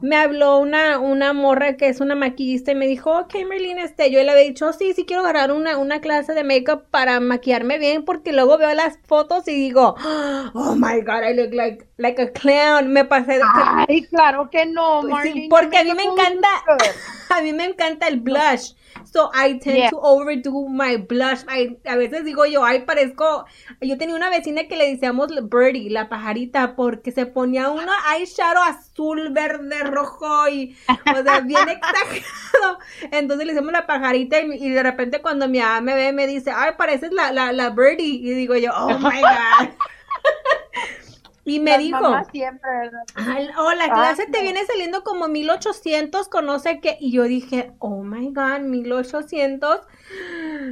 me habló una, una morra que es una maquillista y me dijo, ok, Merlin, este, yo le había dicho, sí, sí quiero agarrar una, una clase de makeup para maquillarme bien, porque luego veo las fotos y digo, [gasps] oh my God, I look like, like a clown. Me pasé de... Ay, claro que no, Marlene. porque a mí me encanta, [laughs] a mí me encanta el blush. So I tend to overdo my blush. a veces digo yo, ay, parezco. Yo tenía una vecina que le decíamos Birdie, la pajarita, porque se ponía una eyeshadow azul, verde, rojo y, o sea, bien [laughs] exagerado. Entonces le decimos la pajarita y, de repente cuando mi mamá me ve me dice, ay, pareces la, la, la Birdie. Y digo yo, oh my God. [laughs] Y me dijo, siempre, oh, la clase te viene saliendo como 1800, conoce que, y yo dije, oh my god, 1800.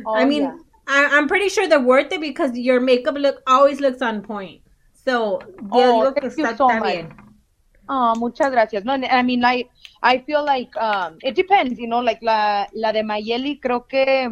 Oh, I mean, I, am pretty sure they're worth it because your makeup look always looks on point. So, yo oh, digo que está, so bien. Oh, muchas gracias. No, I mean, I, I feel like, um, it depends, you know, like la, la de Mayeli creo que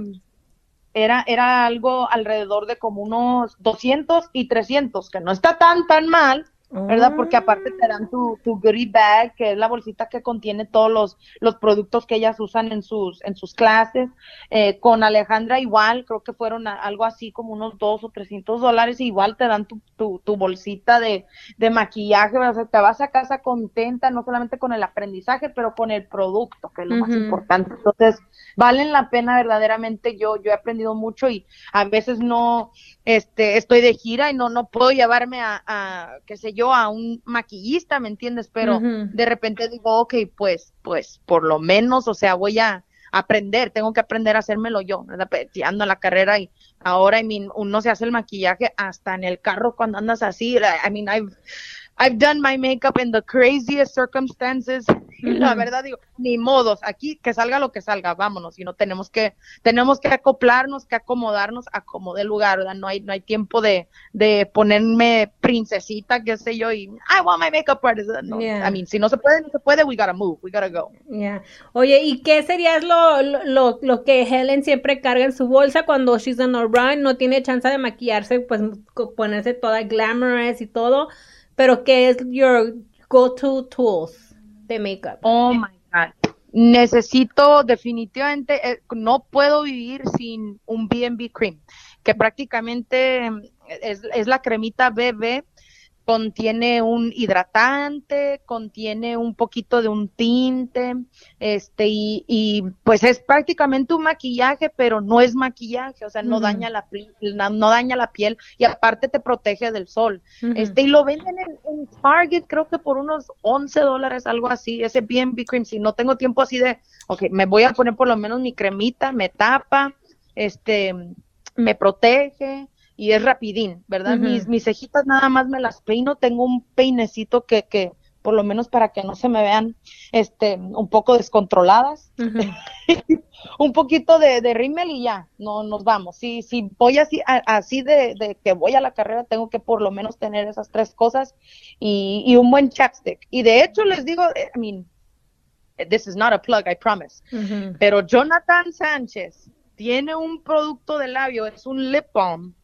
era, era algo alrededor de como unos 200 y 300, que no está tan, tan mal, ¿verdad? Porque aparte te dan tu, tu goodie bag, que es la bolsita que contiene todos los, los productos que ellas usan en sus, en sus clases. Eh, con Alejandra igual, creo que fueron algo así como unos dos o trescientos dólares, igual te dan tu, tu, tu bolsita de, de maquillaje, o sea, te vas a casa contenta, no solamente con el aprendizaje, pero con el producto, que es lo más importante. Entonces, valen la pena verdaderamente, yo, yo he aprendido mucho y a veces no, este, estoy de gira y no, no puedo llevarme a, a qué sé yo, a un maquillista, ¿me entiendes? Pero de repente digo, ok, pues, pues, por lo menos, o sea, voy a aprender, tengo que aprender a hacérmelo yo, ¿verdad? Ando a la carrera y ahora, I mean, uno se hace el maquillaje hasta en el carro cuando andas así, I mean, I've, I've done my makeup in the craziest circumstances. La verdad digo, ni modos, aquí que salga lo que salga, vámonos, y no tenemos que tenemos que acoplarnos, que acomodarnos a como de lugar, ¿verdad? No hay no hay tiempo de, de ponerme princesita, qué sé yo, y I want my makeup artist. No, I mean, si no se puede, no se puede, we gotta move, we gotta go. Yeah. Oye, ¿y qué sería lo, lo, lo que Helen siempre carga en su bolsa cuando she's on a run, no tiene chance de maquillarse, pues ponerse toda glamorous y todo? Pero ¿qué es your go-to tools de makeup? Oh my God. Necesito definitivamente, eh, no puedo vivir sin un BB Cream, que prácticamente es, es la cremita BB contiene un hidratante, contiene un poquito de un tinte, este, y, y, pues es prácticamente un maquillaje, pero no es maquillaje, o sea, no daña la no, daña la piel, y aparte te protege del sol. Este, y lo venden en, Target, creo que por unos 11 dólares, algo así, ese BB Cream, si no tengo tiempo así de, ok, me voy a poner por lo menos mi cremita, me tapa, este, me protege, y es rapidín, ¿verdad? mis, mis cejitas nada más me las peino, tengo un peinecito que, que por lo menos para que no se me vean este un poco descontroladas. [laughs] un poquito de, de rímel y ya, no nos vamos. Si, si voy así, así de, de, que voy a la carrera, tengo que por lo menos tener esas tres cosas y, y un buen chapstick. Y de hecho les digo, I mean, this is not a plug, I promise. Pero Jonathan Sánchez tiene un producto de labio, es un lip balm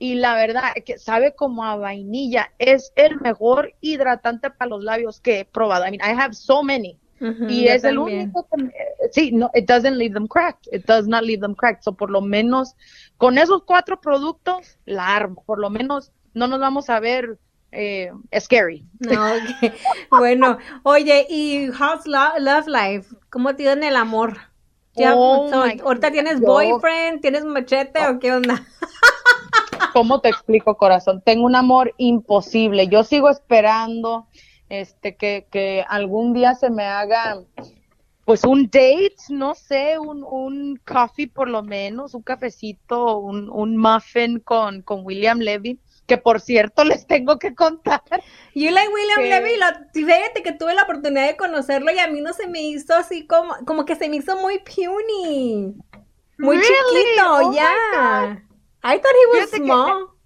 y la verdad que sabe como a vainilla. Es el mejor hidratante para los labios que he probado. I mean, I have so many. y es el único que, sí, no, it doesn't leave them cracked. It does not leave them cracked. So, por lo menos, con esos cuatro productos, la armo. Por lo menos, no nos vamos a ver eh, scary. No, [laughs] Bueno, oye, ¿y how's love life? ¿Cómo tienen el amor? Oh ahorita tienes boyfriend, tienes machete o qué onda? [laughs] ¿Cómo te explico, corazón? Tengo un amor imposible. Yo sigo esperando este que, que algún día se me haga pues un date, no sé, un, un coffee por lo menos, un cafecito, un, un muffin con, con William Levy que por cierto [laughs] les tengo que contar. You like William Levy, fíjate que tuve la oportunidad de conocerlo y a mí no se me hizo así como, como que se me hizo muy puny. Muy chiquito, oh ya. I thought he was small.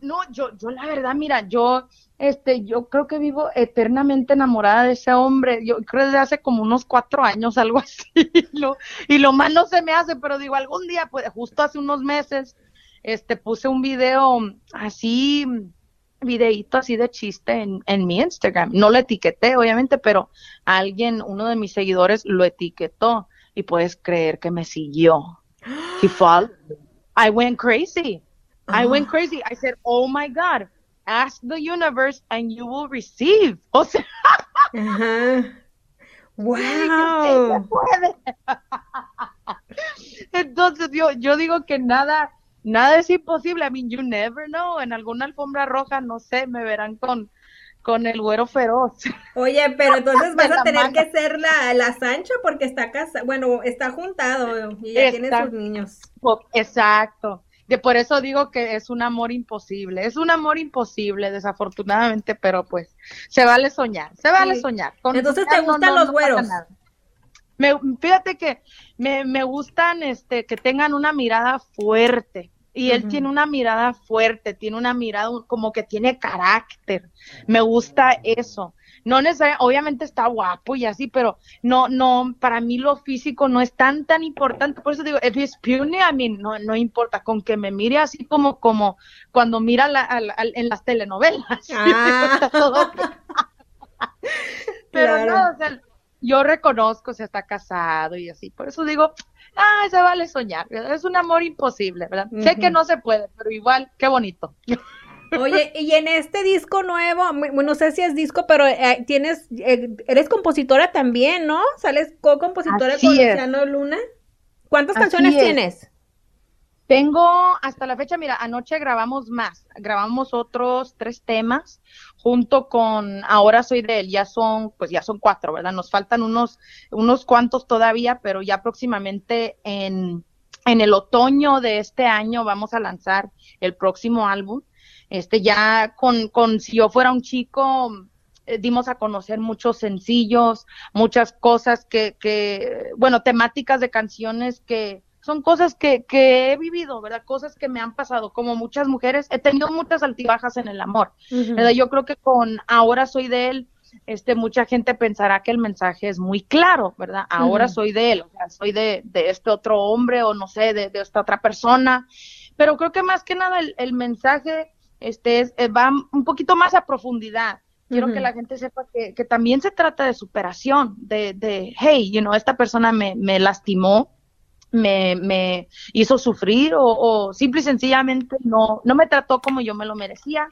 no, yo, yo la verdad, mira, yo, este, yo creo que vivo eternamente enamorada de ese hombre. Yo creo desde hace como unos cuatro años, algo [laughs] así. y lo más no se me hace, pero digo, algún día, pues justo hace unos meses, este, puse un video así, videíto así de chiste en, en mi Instagram. No lo etiqueté, obviamente, pero alguien, uno de mis seguidores, lo etiquetó y puedes creer que me siguió. He followed I went crazy. I went crazy. I said, oh my God, ask the universe and you will receive. [laughs] O sea, [laughs] wow. [laughs] Entonces yo, yo digo que nada, nada es imposible. I mean, you never know. En alguna alfombra roja, no sé, me verán con, con el güero feroz. Oye, pero entonces [laughs] vas a tener que ser la, la Sancho porque está casa, bueno, está juntado y ya tiene sus niños. Exacto. De por eso digo que es un amor imposible. Es un amor imposible, desafortunadamente, pero pues se vale soñar, se vale soñar. entonces te gustan los güeros. Me, fíjate que me, me gustan este que tengan una mirada fuerte, y él tiene una mirada fuerte, tiene una mirada como que tiene carácter. Me gusta eso. No necesariamente, obviamente está guapo y así, pero no, no, para mí lo físico no es tan, tan importante. Por eso digo, if he's puny, a mí no, no importa, con que me mire así como, como cuando mira en las telenovelas. [laughs] Ah. [laughs] pero no, o sea, yo reconozco si está casado y así. Por eso digo, ah, se vale soñar, es un amor imposible, ¿verdad? Sé que no se puede, pero igual, qué bonito. [laughs] Oye, y en este disco nuevo, no sé si es disco, pero eh, tienes, eh, eres compositora también, ¿no? Sales co-compositora con Luciano Luna. ¿Cuántas canciones tienes? Tengo hasta la fecha, mira, anoche grabamos más, grabamos otros tres temas junto con Ahora soy de él, ya son, pues ya son cuatro, ¿verdad? Nos faltan unos, unos cuantos todavía, pero ya próximamente en, en el otoño de este año vamos a lanzar el próximo álbum. Este ya con, con Si yo fuera un chico, eh, dimos a conocer muchos sencillos, muchas cosas que, que, bueno, temáticas de canciones que son cosas que, que he vivido, ¿verdad? Cosas que me han pasado, como muchas mujeres, he tenido muchas altibajas en el amor, ¿verdad? Yo creo que con Ahora soy de él, este, mucha gente pensará que el mensaje es muy claro, ¿verdad? Ahora soy de él, o sea, soy de, de, este otro hombre o no sé, de, de, esta otra persona, pero creo que más que nada el, el mensaje este, es, eh, va un poquito más a profundidad. Quiero que la gente sepa que, que, también se trata de superación, de, de hey, you know, esta persona me, me lastimó, me, me hizo sufrir o, o, simple y sencillamente no, no me trató como yo me lo merecía,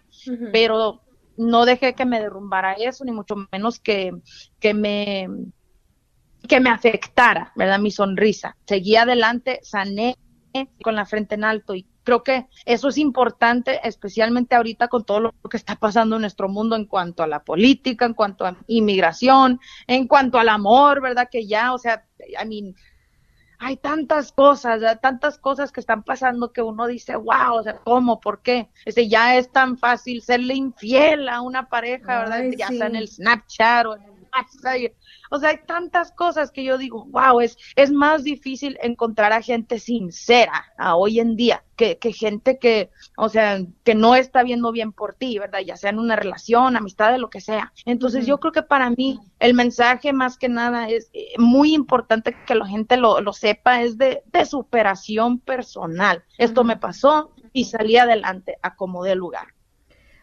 pero no dejé que me derrumbara eso, ni mucho menos que, que me que me afectara, ¿verdad? Mi sonrisa. Seguí adelante, sané con la frente en alto y creo que eso es importante, especialmente ahorita con todo lo que está pasando en nuestro mundo en cuanto a la política, en cuanto a inmigración, en cuanto al amor, ¿verdad? Que ya, o sea, I mean, hay tantas cosas, tantas cosas que están pasando que uno dice, wow, o sea, ¿cómo? ¿Por qué? Este, ya es tan fácil serle infiel a una pareja, ¿verdad? ya está en el Snapchat o en el. O sea, hay tantas cosas que yo digo, wow, es, es más difícil encontrar a gente sincera a hoy en día que, que gente que, o sea, que no está viendo bien por ti, ¿verdad? Ya sea en una relación, amistad, de lo que sea. Entonces, yo creo que para mí el mensaje más que nada es eh, muy importante que la gente lo, lo sepa, es de, de superación personal. Esto me pasó y salí adelante, acomodé lugar.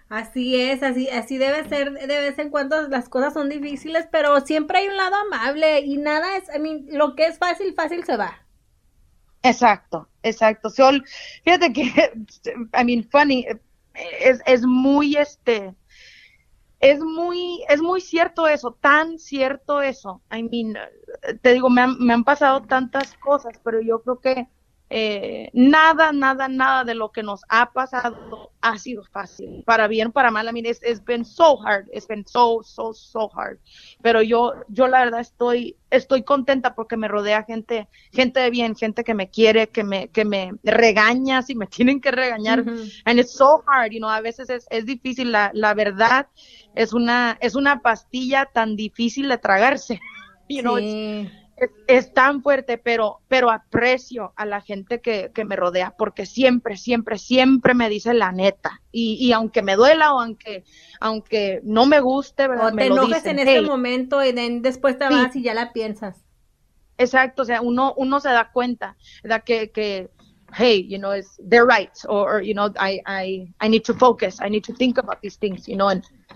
Así es, así, así debe ser de vez en cuando las cosas son difíciles, pero siempre hay un lado amable y nada es, I mean, lo que es fácil, fácil se va. Exacto, exacto. fíjate que, [laughs] I mean, funny, es, es muy este, es muy, es muy cierto eso, tan cierto eso. I mean, te digo, me han, me han pasado tantas cosas, pero yo creo que eh, nada, nada, nada de lo que nos ha pasado ha sido fácil, para bien, para mal. I mean, it's, it's been so hard, it's been so, so, so hard. Pero yo, yo la verdad estoy, estoy contenta porque me rodea gente, gente de bien, gente que me quiere, que me, que me regaña si me [laughs] tienen que regañar. And it's so hard, you know, a veces es, es difícil. La, la verdad es una, es una pastilla tan difícil de tragarse. [laughs] You know, es, tan fuerte, pero, pero aprecio a la gente que, me rodea, porque siempre, siempre, siempre me dice la neta. Y, y aunque me duela o aunque, aunque no me guste, ¿verdad? O te enojes en ese momento y después te vas y ya la piensas. Exacto, o sea, uno, uno se da cuenta, ¿verdad? Que, que hey, you know, it's, they're right, or, you know, I, I, I need to focus, I need to think about these things, you know,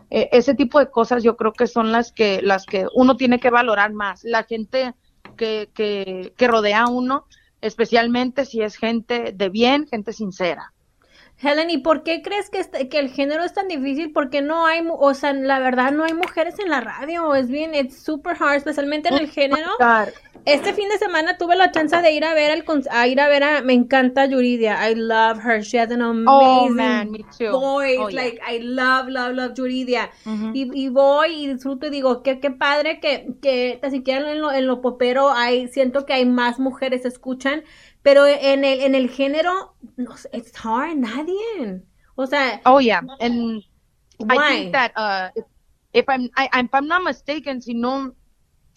eh, ese tipo de cosas yo creo que son las que, las que uno tiene que valorar más. La gente, que, que, que rodea a uno, especialmente si es gente de bien, gente sincera. Helen, ¿y por qué crees que, este, que el género es tan difícil? Porque no hay, o sea, la verdad no hay mujeres en la radio, es bien, it's super hard, especialmente en el género. Este fin de semana tuve la chance de ir a ver el, a ir a ver a, me encanta Yuridia, I love her, she has an oh, amazing voice, oh, like I love, love, love Yuridia. y, y, voy y disfruto y digo, qué, qué padre que, que ni siquiera en lo, en lo popero hay, siento que hay más mujeres escuchan, pero en el, en el género, no it's hard, nadie. O sea. Oh, yeah. And why? I think that uh, if, if I'm, I, if I'm not mistaken, si no,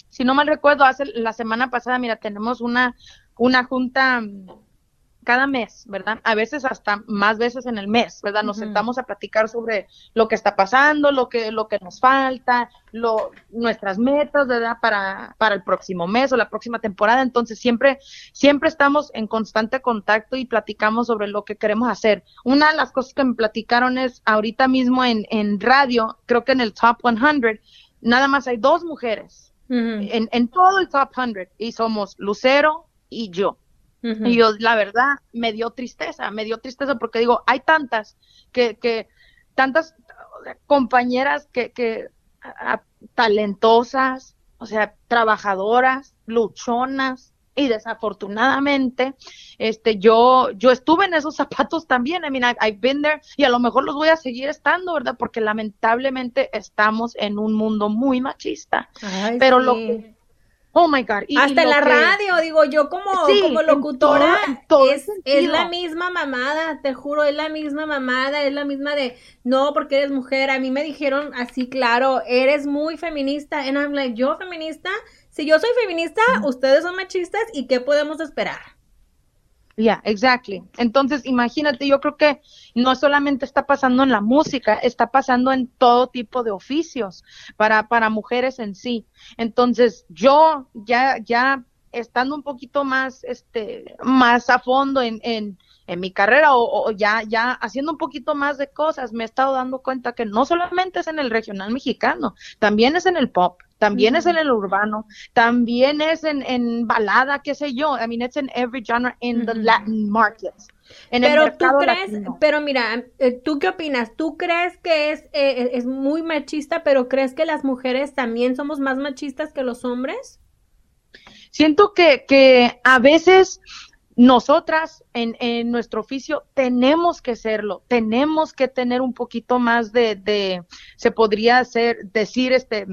si no mal recuerdo, hace la semana pasada, mira, tenemos una, una junta cada mes, ¿verdad? A veces hasta más veces en el mes, ¿verdad? Nos sentamos a platicar sobre lo que está pasando, lo que, lo que nos falta, lo, nuestras metas, ¿verdad? Para, para el próximo mes o la próxima temporada. Entonces siempre, siempre estamos en constante contacto y platicamos sobre lo que queremos hacer. Una de las cosas que me platicaron es ahorita mismo en, en radio, creo que en el Top 100, nada más hay dos mujeres en, en todo el Top 100 y somos Lucero y yo. Y yo, la verdad, me dio tristeza, me dio tristeza porque digo, hay tantas que, que tantas compañeras que, que talentosas, o sea, trabajadoras, luchonas, y desafortunadamente este yo yo estuve en esos zapatos también I mean I've been there y a lo mejor los voy a seguir estando verdad porque lamentablemente estamos en un mundo muy machista. Pero lo que Oh my God. Hasta en la radio, digo yo como, como locutora, es, es, la misma mamada, te juro, es la misma mamada, es la misma de, no, porque eres mujer. A mí me dijeron así, claro, eres muy feminista. And I'm like, yo feminista, si yo soy feminista, ustedes son machistas, ¿y qué podemos esperar? Yeah, exactly. Entonces, imagínate, yo creo que no solamente está pasando en la música, está pasando en todo tipo de oficios para, para mujeres en sí. Entonces, yo ya, ya estando un poquito más, este, más a fondo en, en, en mi carrera o, ya, ya haciendo un poquito más de cosas, me he estado dando cuenta que no solamente es en el regional mexicano, también es en el pop, también es en el urbano, también es en, en, balada, qué sé yo. I mean, it's in every genre in the Latin markets. Pero tú crees, pero mira, eh, ¿tú qué opinas? ¿Tú crees que es, eh, es muy machista, pero crees que las mujeres también somos más machistas que los hombres? Siento que, que a veces nosotras en, en, nuestro oficio tenemos que serlo, tenemos que tener un poquito más de, de se podría hacer, decir, este,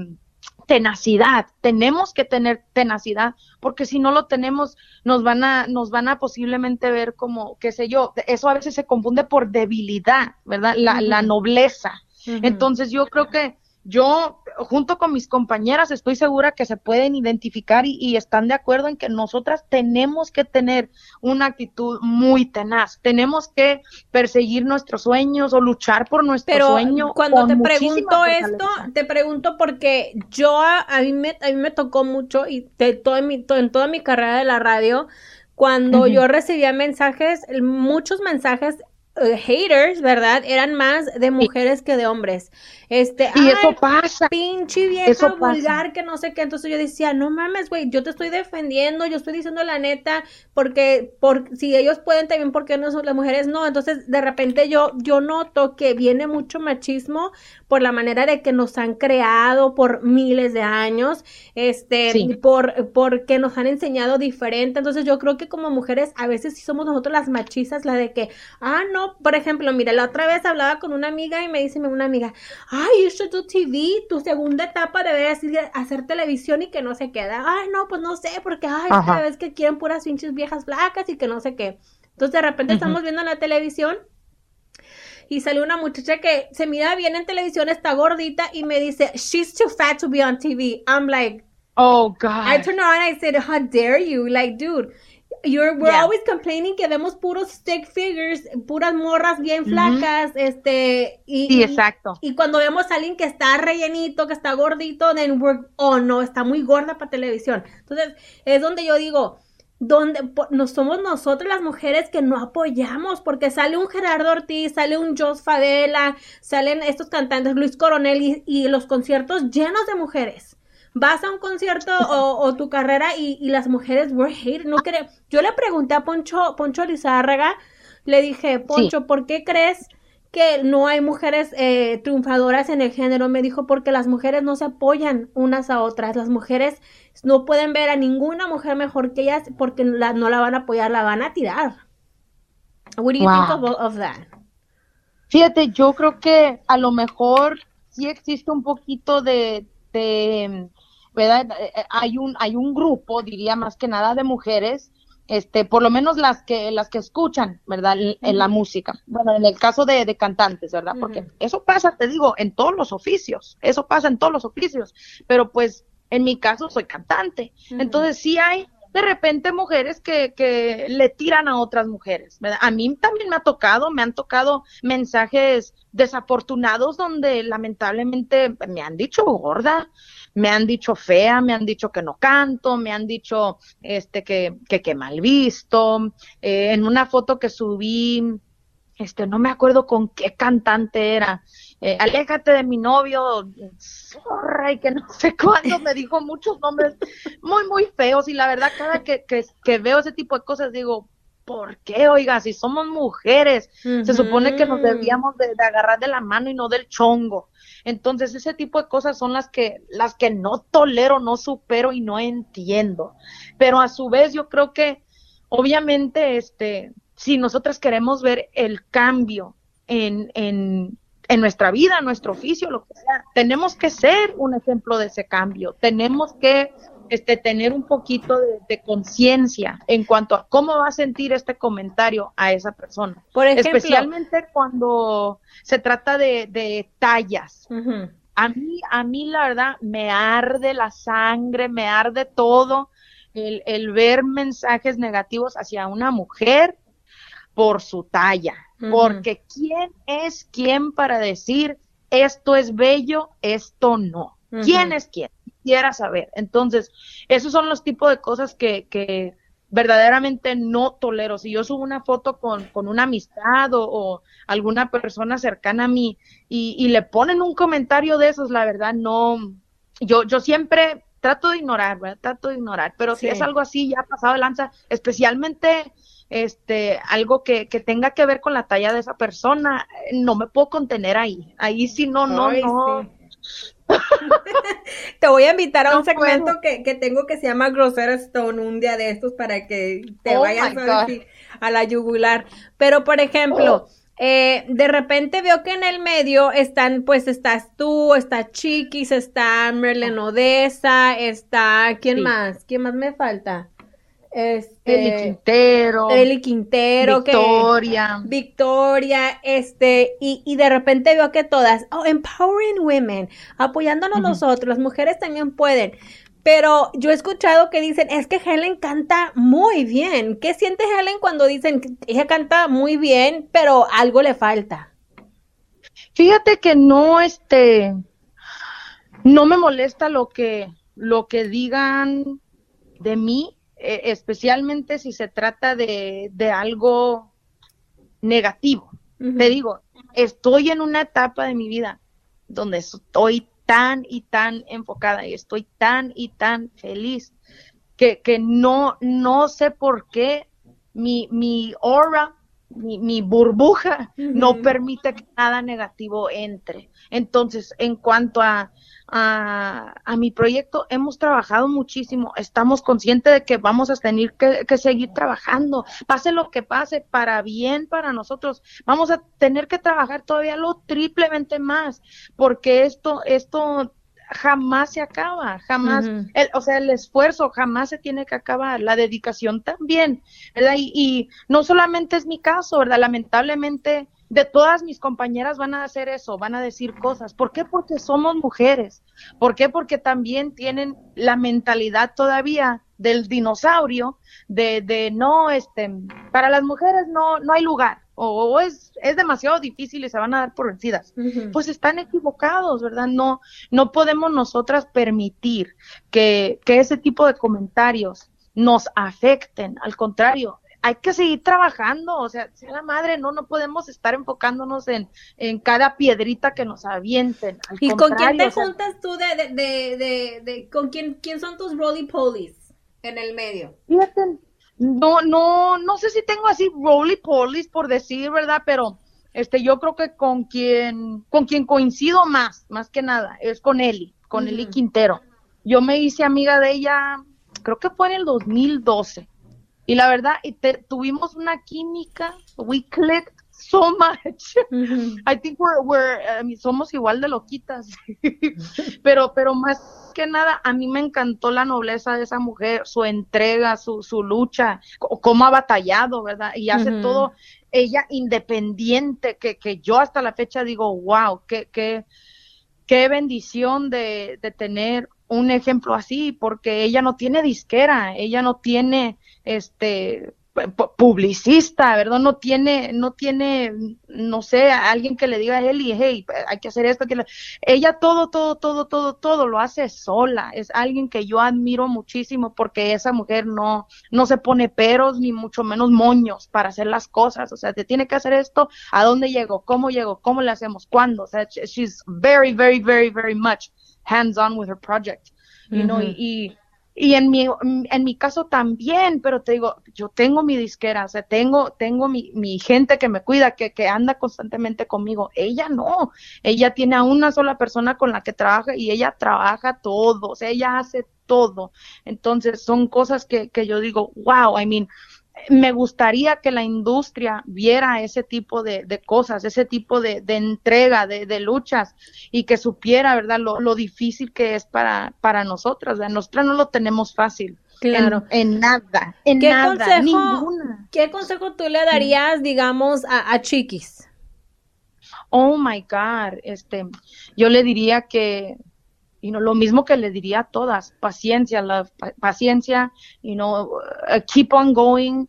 tenacidad, tenemos que tener tenacidad, porque si no lo tenemos, nos van a, nos van a posiblemente ver como, qué sé yo, eso a veces se confunde por debilidad, ¿verdad? La, la nobleza. Entonces yo creo que yo, junto con mis compañeras, estoy segura que se pueden identificar y, están de acuerdo en que nosotras tenemos que tener una actitud muy tenaz, tenemos que perseguir nuestros sueños o luchar por nuestro Pero sueño. Cuando te pregunto esto, te pregunto porque yo, a, mí, me, a mí me tocó mucho y de todo mi, en toda mi carrera de la radio, cuando yo recibía mensajes, muchos mensajes haters, ¿verdad? Eran más de mujeres que de hombres. Este, y eso pasa. Pinche vieja vulgar que no sé qué. Entonces yo decía, no mames, güey, yo te estoy defendiendo, yo estoy diciendo la neta, porque por, si ellos pueden también, ¿por qué no son las mujeres? No, entonces de repente yo, yo noto que viene mucho machismo por la manera de que nos han creado por miles de años, este, por, porque nos han enseñado diferente. Entonces yo creo que como mujeres a veces sí somos nosotros las machistas, la de que, ah, no, por ejemplo, mira, la otra vez hablaba con una amiga y me dice una amiga, ay, should do TV, tu segunda etapa debe hacer televisión y que no se queda. Ay, no, pues no sé, porque, ay, esta vez que quieren puras pinches viejas flacas y que no sé qué. Entonces de repente estamos viendo la televisión y salió una muchacha que se mira bien en televisión, está gordita y me dice, she's too fat to be on TV. I'm like, oh God. I turned around and I said, how dare you? Like, dude. You're, we're always complaining que vemos puros stick figures, puras morras bien flacas, este, y, sí, exacto. Y, cuando vemos a alguien que está rellenito, que está gordito, then we're, oh no, está muy gorda para televisión. Entonces, es donde yo digo, donde no somos nosotros las mujeres que no apoyamos, porque sale un Gerardo Ortiz, sale un Jos Favela, salen estos cantantes, Luis Coronel, y, los conciertos llenos de mujeres. Vas a un concierto o, tu carrera y, las mujeres were hate, no quiere. Yo le pregunté a Poncho, Poncho Lizárraga, le dije, Poncho, ¿por qué crees que no hay mujeres eh, triunfadoras en el género? Me dijo, porque las mujeres no se apoyan unas a otras, las mujeres no pueden ver a ninguna mujer mejor que ellas porque la, no la van a apoyar, la van a tirar. What do you think of, that? Fíjate, yo creo que a lo mejor sí existe un poquito de, ¿verdad? Eh, eh, hay un, hay un grupo, diría más que nada, de mujeres este, por lo menos las que, las que escuchan, ¿verdad? En, la música. Bueno, en el caso de, de cantantes, ¿verdad? Porque eso pasa, te digo, en todos los oficios, eso pasa en todos los oficios, pero pues en mi caso soy cantante. Entonces sí hay de repente mujeres que, que le tiran a otras mujeres. ¿verdad? A mí también me ha tocado, me han tocado mensajes desafortunados donde lamentablemente me han dicho gorda, me han dicho fea, me han dicho que no canto, me han dicho este que, que, que mal visto. Eh, en una foto que subí, este, no me acuerdo con qué cantante era, eh, aléjate de mi novio, zorra, y que no sé cuándo, me dijo muchos nombres muy, muy feos, y la verdad, cada que, que, veo ese tipo de cosas, digo, ¿por qué? Oiga, si somos mujeres, se supone que nos debíamos de, agarrar de la mano y no del chongo. Entonces, ese tipo de cosas son las que, las que no tolero, no supero y no entiendo. Pero a su vez, yo creo que, obviamente, este, si nosotras queremos ver el cambio en, en, en nuestra vida, en nuestro oficio, lo que sea, tenemos que ser un ejemplo de ese cambio, tenemos que este, tener un poquito de, conciencia en cuanto a cómo va a sentir este comentario a esa persona. Por Especialmente cuando se trata de, tallas. A mí, a mí la verdad, me arde la sangre, me arde todo el, el ver mensajes negativos hacia una mujer por su talla porque ¿quién es quién para decir esto es bello, esto no? ¿Quién es quién? Quisiera saber. Entonces, esos son los tipos de cosas que, que verdaderamente no tolero. Si yo subo una foto con, con una amistad o, alguna persona cercana a mí y, le ponen un comentario de esos, la verdad no, yo, yo siempre trato de ignorar, ¿verdad? Trato de ignorar, pero si es algo así ya ha pasado de lanza, especialmente este, algo que, que, tenga que ver con la talla de esa persona, no me puedo contener ahí. Ahí sí, no, no, no. Te voy a invitar a un segmento que, que, tengo que se llama Grosera Stone un día de estos para que te oh vayas a, a, la yugular. Pero, por ejemplo, eh, de repente veo que en el medio están, pues estás tú, está Chiquis, está Merlin Odessa, está, ¿quién más? ¿Quién más me falta? Este, Eli Quintero. Eli Quintero. Victoria. Victoria, este, y, y, de repente veo que todas, oh, empowering women, apoyándonos nosotros, las mujeres también pueden. Pero yo he escuchado que dicen, es que Helen canta muy bien. ¿Qué siente Helen cuando dicen que ella canta muy bien, pero algo le falta? Fíjate que no, este, no me molesta lo que, lo que digan de mí, e, especialmente si se trata de, algo negativo, te digo, estoy en una etapa de mi vida donde estoy tan y tan enfocada y estoy tan y tan feliz que, que no, no sé por qué mi, mi aura, mi, mi burbuja no permite que nada negativo entre. Entonces, en cuanto a, a, a, mi proyecto, hemos trabajado muchísimo, estamos conscientes de que vamos a tener que, que, seguir trabajando, pase lo que pase, para bien para nosotros, vamos a tener que trabajar todavía lo triplemente más, porque esto, esto jamás se acaba, jamás, el, o sea, el esfuerzo jamás se tiene que acabar, la dedicación también, ¿verdad? Y, y, no solamente es mi caso, ¿verdad? Lamentablemente de todas mis compañeras van a hacer eso, van a decir cosas. ¿Por qué? Porque somos mujeres. ¿Por qué? Porque también tienen la mentalidad todavía del dinosaurio de, de no, este, para las mujeres no, no hay lugar o, es, es demasiado difícil y se van a dar por vencidas. Pues están equivocados, ¿verdad? No, no podemos nosotras permitir que, que ese tipo de comentarios nos afecten. Al contrario, hay que seguir trabajando, o sea, sea la madre, no, no podemos estar enfocándonos en, en cada piedrita que nos avienten. ¿Y con quién te juntas tú de, de, de, de, con quién, quién son tus roly polies en el medio? Fíjate, no, no, no sé si tengo así roly polies por decir, ¿verdad? Pero este, yo creo que con quien, con quien coincido más, más que nada, es con Eli, con Eli Quintero. Yo me hice amiga de ella, creo que fue en el 2012 y la verdad, tuvimos una química, we clicked so much. I think we're, we're somos igual de loquitas. [laughs] pero, pero más que nada, a mí me encantó la nobleza de esa mujer, su entrega, su, su lucha, cómo ha batallado, ¿verdad? Y hace todo ella independiente, que, que yo hasta la fecha digo, wow, qué, qué, qué bendición de, de tener un ejemplo así, porque ella no tiene disquera, ella no tiene este publicista, ¿verdad? No tiene, no tiene, no sé, alguien que le diga a y hey, hay que hacer esto, que ella todo, todo, todo, todo, todo lo hace sola. Es alguien que yo admiro muchísimo porque esa mujer no, no se pone peros ni mucho menos moños para hacer las cosas. O sea, te tiene que hacer esto, ¿a dónde llego? ¿Cómo llego? ¿Cómo le hacemos? ¿Cuándo? O sea, she's very, very, very, very much hands on with her project. You know, y y en mi, en mi caso también, pero te digo, yo tengo mi disquera, o sea, tengo, tengo mi, mi gente que me cuida, que, que anda constantemente conmigo. Ella no, ella tiene a una sola persona con la que trabaja y ella trabaja todo, o sea, ella hace todo. Entonces, son cosas que, que yo digo, wow, I mean, me gustaría que la industria viera ese tipo de, cosas, ese tipo de, entrega, de, luchas y que supiera, ¿verdad?, lo, difícil que es para, para nosotras. ¿verdad? Nosotras no lo tenemos fácil. Claro. En, nada, en ¿Qué nada, consejo, ninguna. ¿Qué consejo tú le darías, digamos, a, a Chiquis? Oh my God, este, yo le diría que y no lo mismo que le diría a todas, paciencia, la paciencia, you know, uh, keep on going.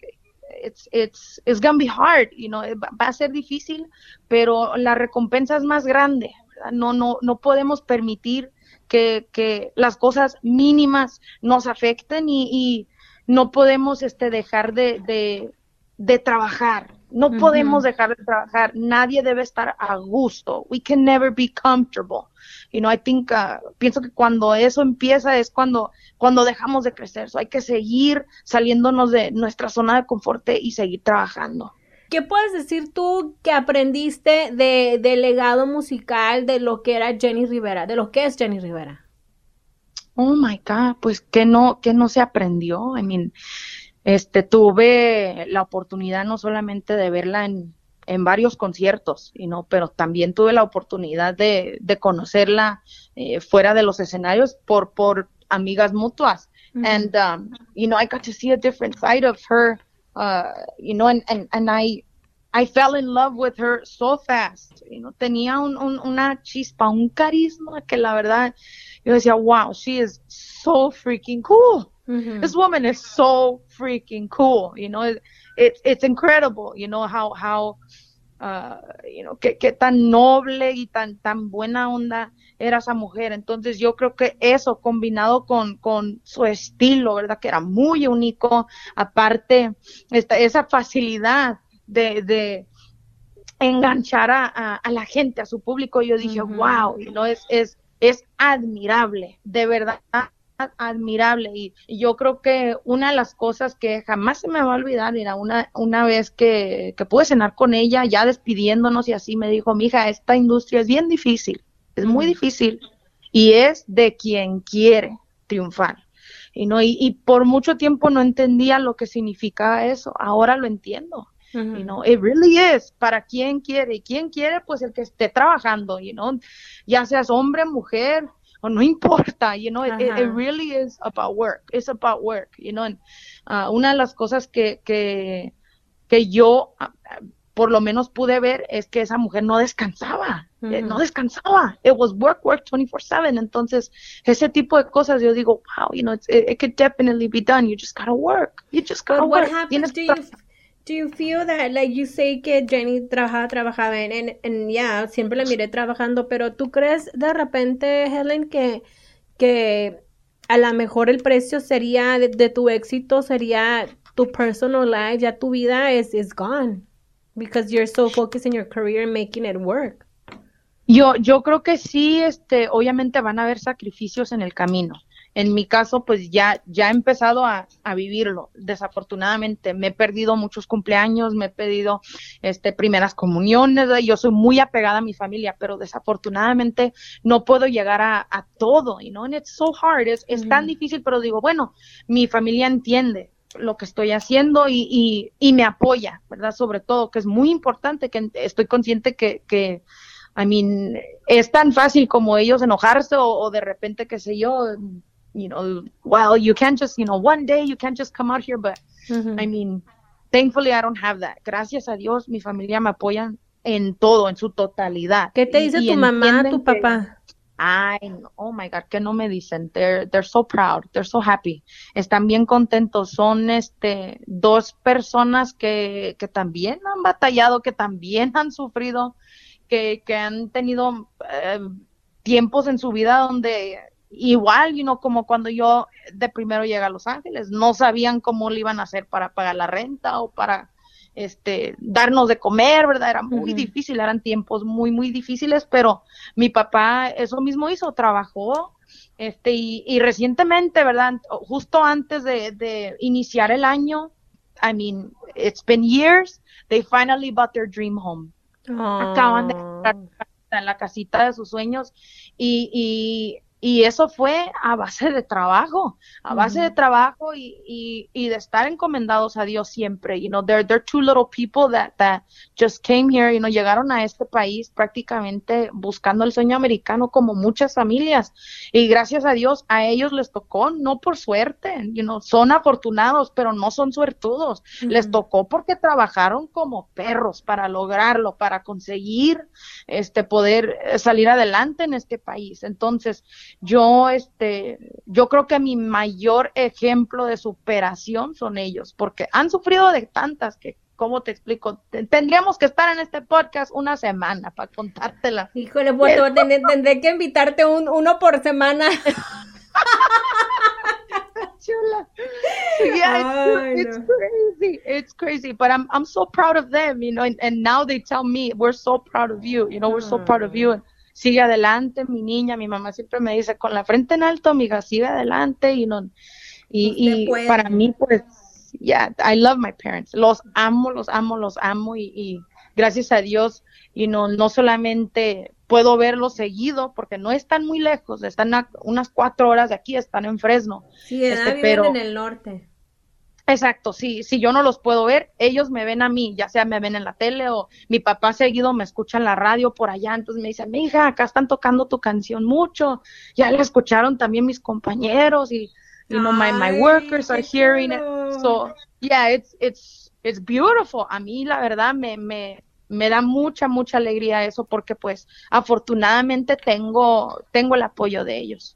It's, it's, it's gonna be hard, you know, va a ser difícil, pero la recompensa es más grande. No, no, no podemos permitir que, que las cosas mínimas nos afecten y, y no podemos este, dejar de, de, de trabajar. No podemos dejar de trabajar. Nadie debe estar a gusto. We can never be comfortable. You know, I think, uh, pienso que cuando eso empieza es cuando, cuando dejamos de crecer. So hay que seguir saliéndonos de nuestra zona de confort y seguir trabajando. ¿Qué puedes decir tú que aprendiste de, de legado musical de lo que era Jenny Rivera, de lo que es Jenny Rivera? Oh my God, pues que no, que no se aprendió. I mean, este, tuve la oportunidad no solamente de verla en, en varios conciertos, y no, pero también tuve la oportunidad de, de conocerla eh, fuera de los escenarios por, por amigas mutuas. And, um, you know, I got to see a different side of her, uh, you know, and, and, and I, I fell in love with her so fast. You know, tenía un, un, una chispa, un carisma que la verdad, yo decía, wow, she is so freaking cool. This woman is so freaking cool. You know, it, it, it's incredible, you know, how, how, uh, you know, qué, qué tan noble y tan, tan buena onda era esa mujer. Entonces yo creo que eso combinado con, con su estilo, ¿verdad? Que era muy único. Aparte, esta, esa facilidad de, de enganchar a, la gente, a su público. Yo dije, wow, ¿no? es, es, es admirable, de verdad admirable y, yo creo que una de las cosas que jamás se me va a olvidar era una, una vez que, que pude cenar con ella ya despidiéndonos y así me dijo, mija, esta industria es bien difícil, es muy difícil y es de quien quiere triunfar. Y, no, y, por mucho tiempo no entendía lo que significaba eso, ahora lo entiendo. y no it really is para quien quiere. Y quien quiere, pues el que esté trabajando, you know, ya seas hombre, mujer, o no importa, you know, it, really is about work, it's about work, you know. Uh, una de las cosas que, que, que yo ah, por lo menos pude ver es que esa mujer no descansaba, eh, no descansaba. It was work, work 24/7. Entonces, ese tipo de cosas yo digo, wow, you know, it, it, could definitely be done. You just gotta work. You just gotta work. What happens? Do you, do you feel that, like you say que Jenny trabajaba, trabajaba en, en, ya, siempre la miré trabajando, pero tú crees de repente, Helen, que, que a lo mejor el precio sería de, de tu éxito sería tu personal life, ya tu vida es is gone because you're so focused in your career and making it work. Yo, yo creo que sí, este, obviamente van a haber sacrificios en el camino. En mi caso, pues ya, ya he empezado a, a, vivirlo. Desafortunadamente, me he perdido muchos cumpleaños, me he perdido este, primeras comuniones. Yo soy muy apegada a mi familia, pero desafortunadamente no puedo llegar a, a todo. Y no, it's so hard. Es, es tan difícil, pero digo, bueno, mi familia entiende lo que estoy haciendo y, y, me apoya, ¿verdad? Sobre todo, que es muy importante, que estoy consciente que, que I mean, es tan fácil como ellos enojarse o, de repente, qué sé yo, you know, well, you can't just, you know, one day you can't just come out here, but I mean, thankfully I don't have that. Gracias a Dios, mi familia me apoyan en todo, en su totalidad. ¿Qué te dice tu mamá, tu papá? Ay, oh my God, que no me dicen. They're, they're so proud, they're so happy. Están bien contentos. Son este dos personas que, que también han batallado, que también han sufrido, que, que han tenido eh, tiempos en su vida donde igual, you know, como cuando yo de primero llegué a Los Ángeles, no sabían cómo le iban a hacer para pagar la renta o para este, darnos de comer, ¿verdad? Era muy difícil, eran tiempos muy, muy difíciles, pero mi papá eso mismo hizo, trabajó, este, y, recientemente, ¿verdad? Justo antes de, iniciar el año, I mean, it's been years, they finally bought their dream home. Acaban de entrar en la casita de sus sueños y, y y eso fue a base de trabajo, a base de trabajo y, y, y, de estar encomendados a Dios siempre. You know, they're, they're two little people that, that just came here, you know, llegaron a este país prácticamente buscando el sueño americano como muchas familias. Y gracias a Dios a ellos les tocó, no por suerte, you know, son afortunados, pero no son suertudos. Les tocó porque trabajaron como perros para lograrlo, para conseguir este poder salir adelante en este país. Entonces, yo, este, yo creo que mi mayor ejemplo de superación son ellos, porque han sufrido de tantas que, ¿cómo te explico? Tendríamos que estar en este podcast una semana para contártela. Híjole, pues tendré, que invitarte un, uno por semana. [laughs] Chula. Yeah, it's, crazy. It's crazy, but I'm I'm so proud of them, you know. And, and now they tell me we're so proud of you, you know, we're so proud of you. And, sigue adelante, mi niña, mi mamá siempre me dice, con la frente en alto, amiga, sigue adelante, y no, y, para mí, pues, ya, I love my parents, los amo, los amo, los amo, y, gracias a Dios, y no, no solamente puedo verlos seguido, porque no están muy lejos, están a unas cuatro horas de aquí, están en Fresno. Sí, este, pero, en el norte. Exacto, sí, si yo no los puedo ver, ellos me ven a mí, ya sea me ven en la tele o mi papá seguido me escucha en la radio por allá, entonces me dice, hija, acá están tocando tu canción mucho, ya la escucharon también mis compañeros y, you know, my, my workers are hearing it, so, yeah, it's, it's, it's beautiful, a mí la verdad me, me, me da mucha, mucha alegría eso porque pues afortunadamente tengo, tengo el apoyo de ellos.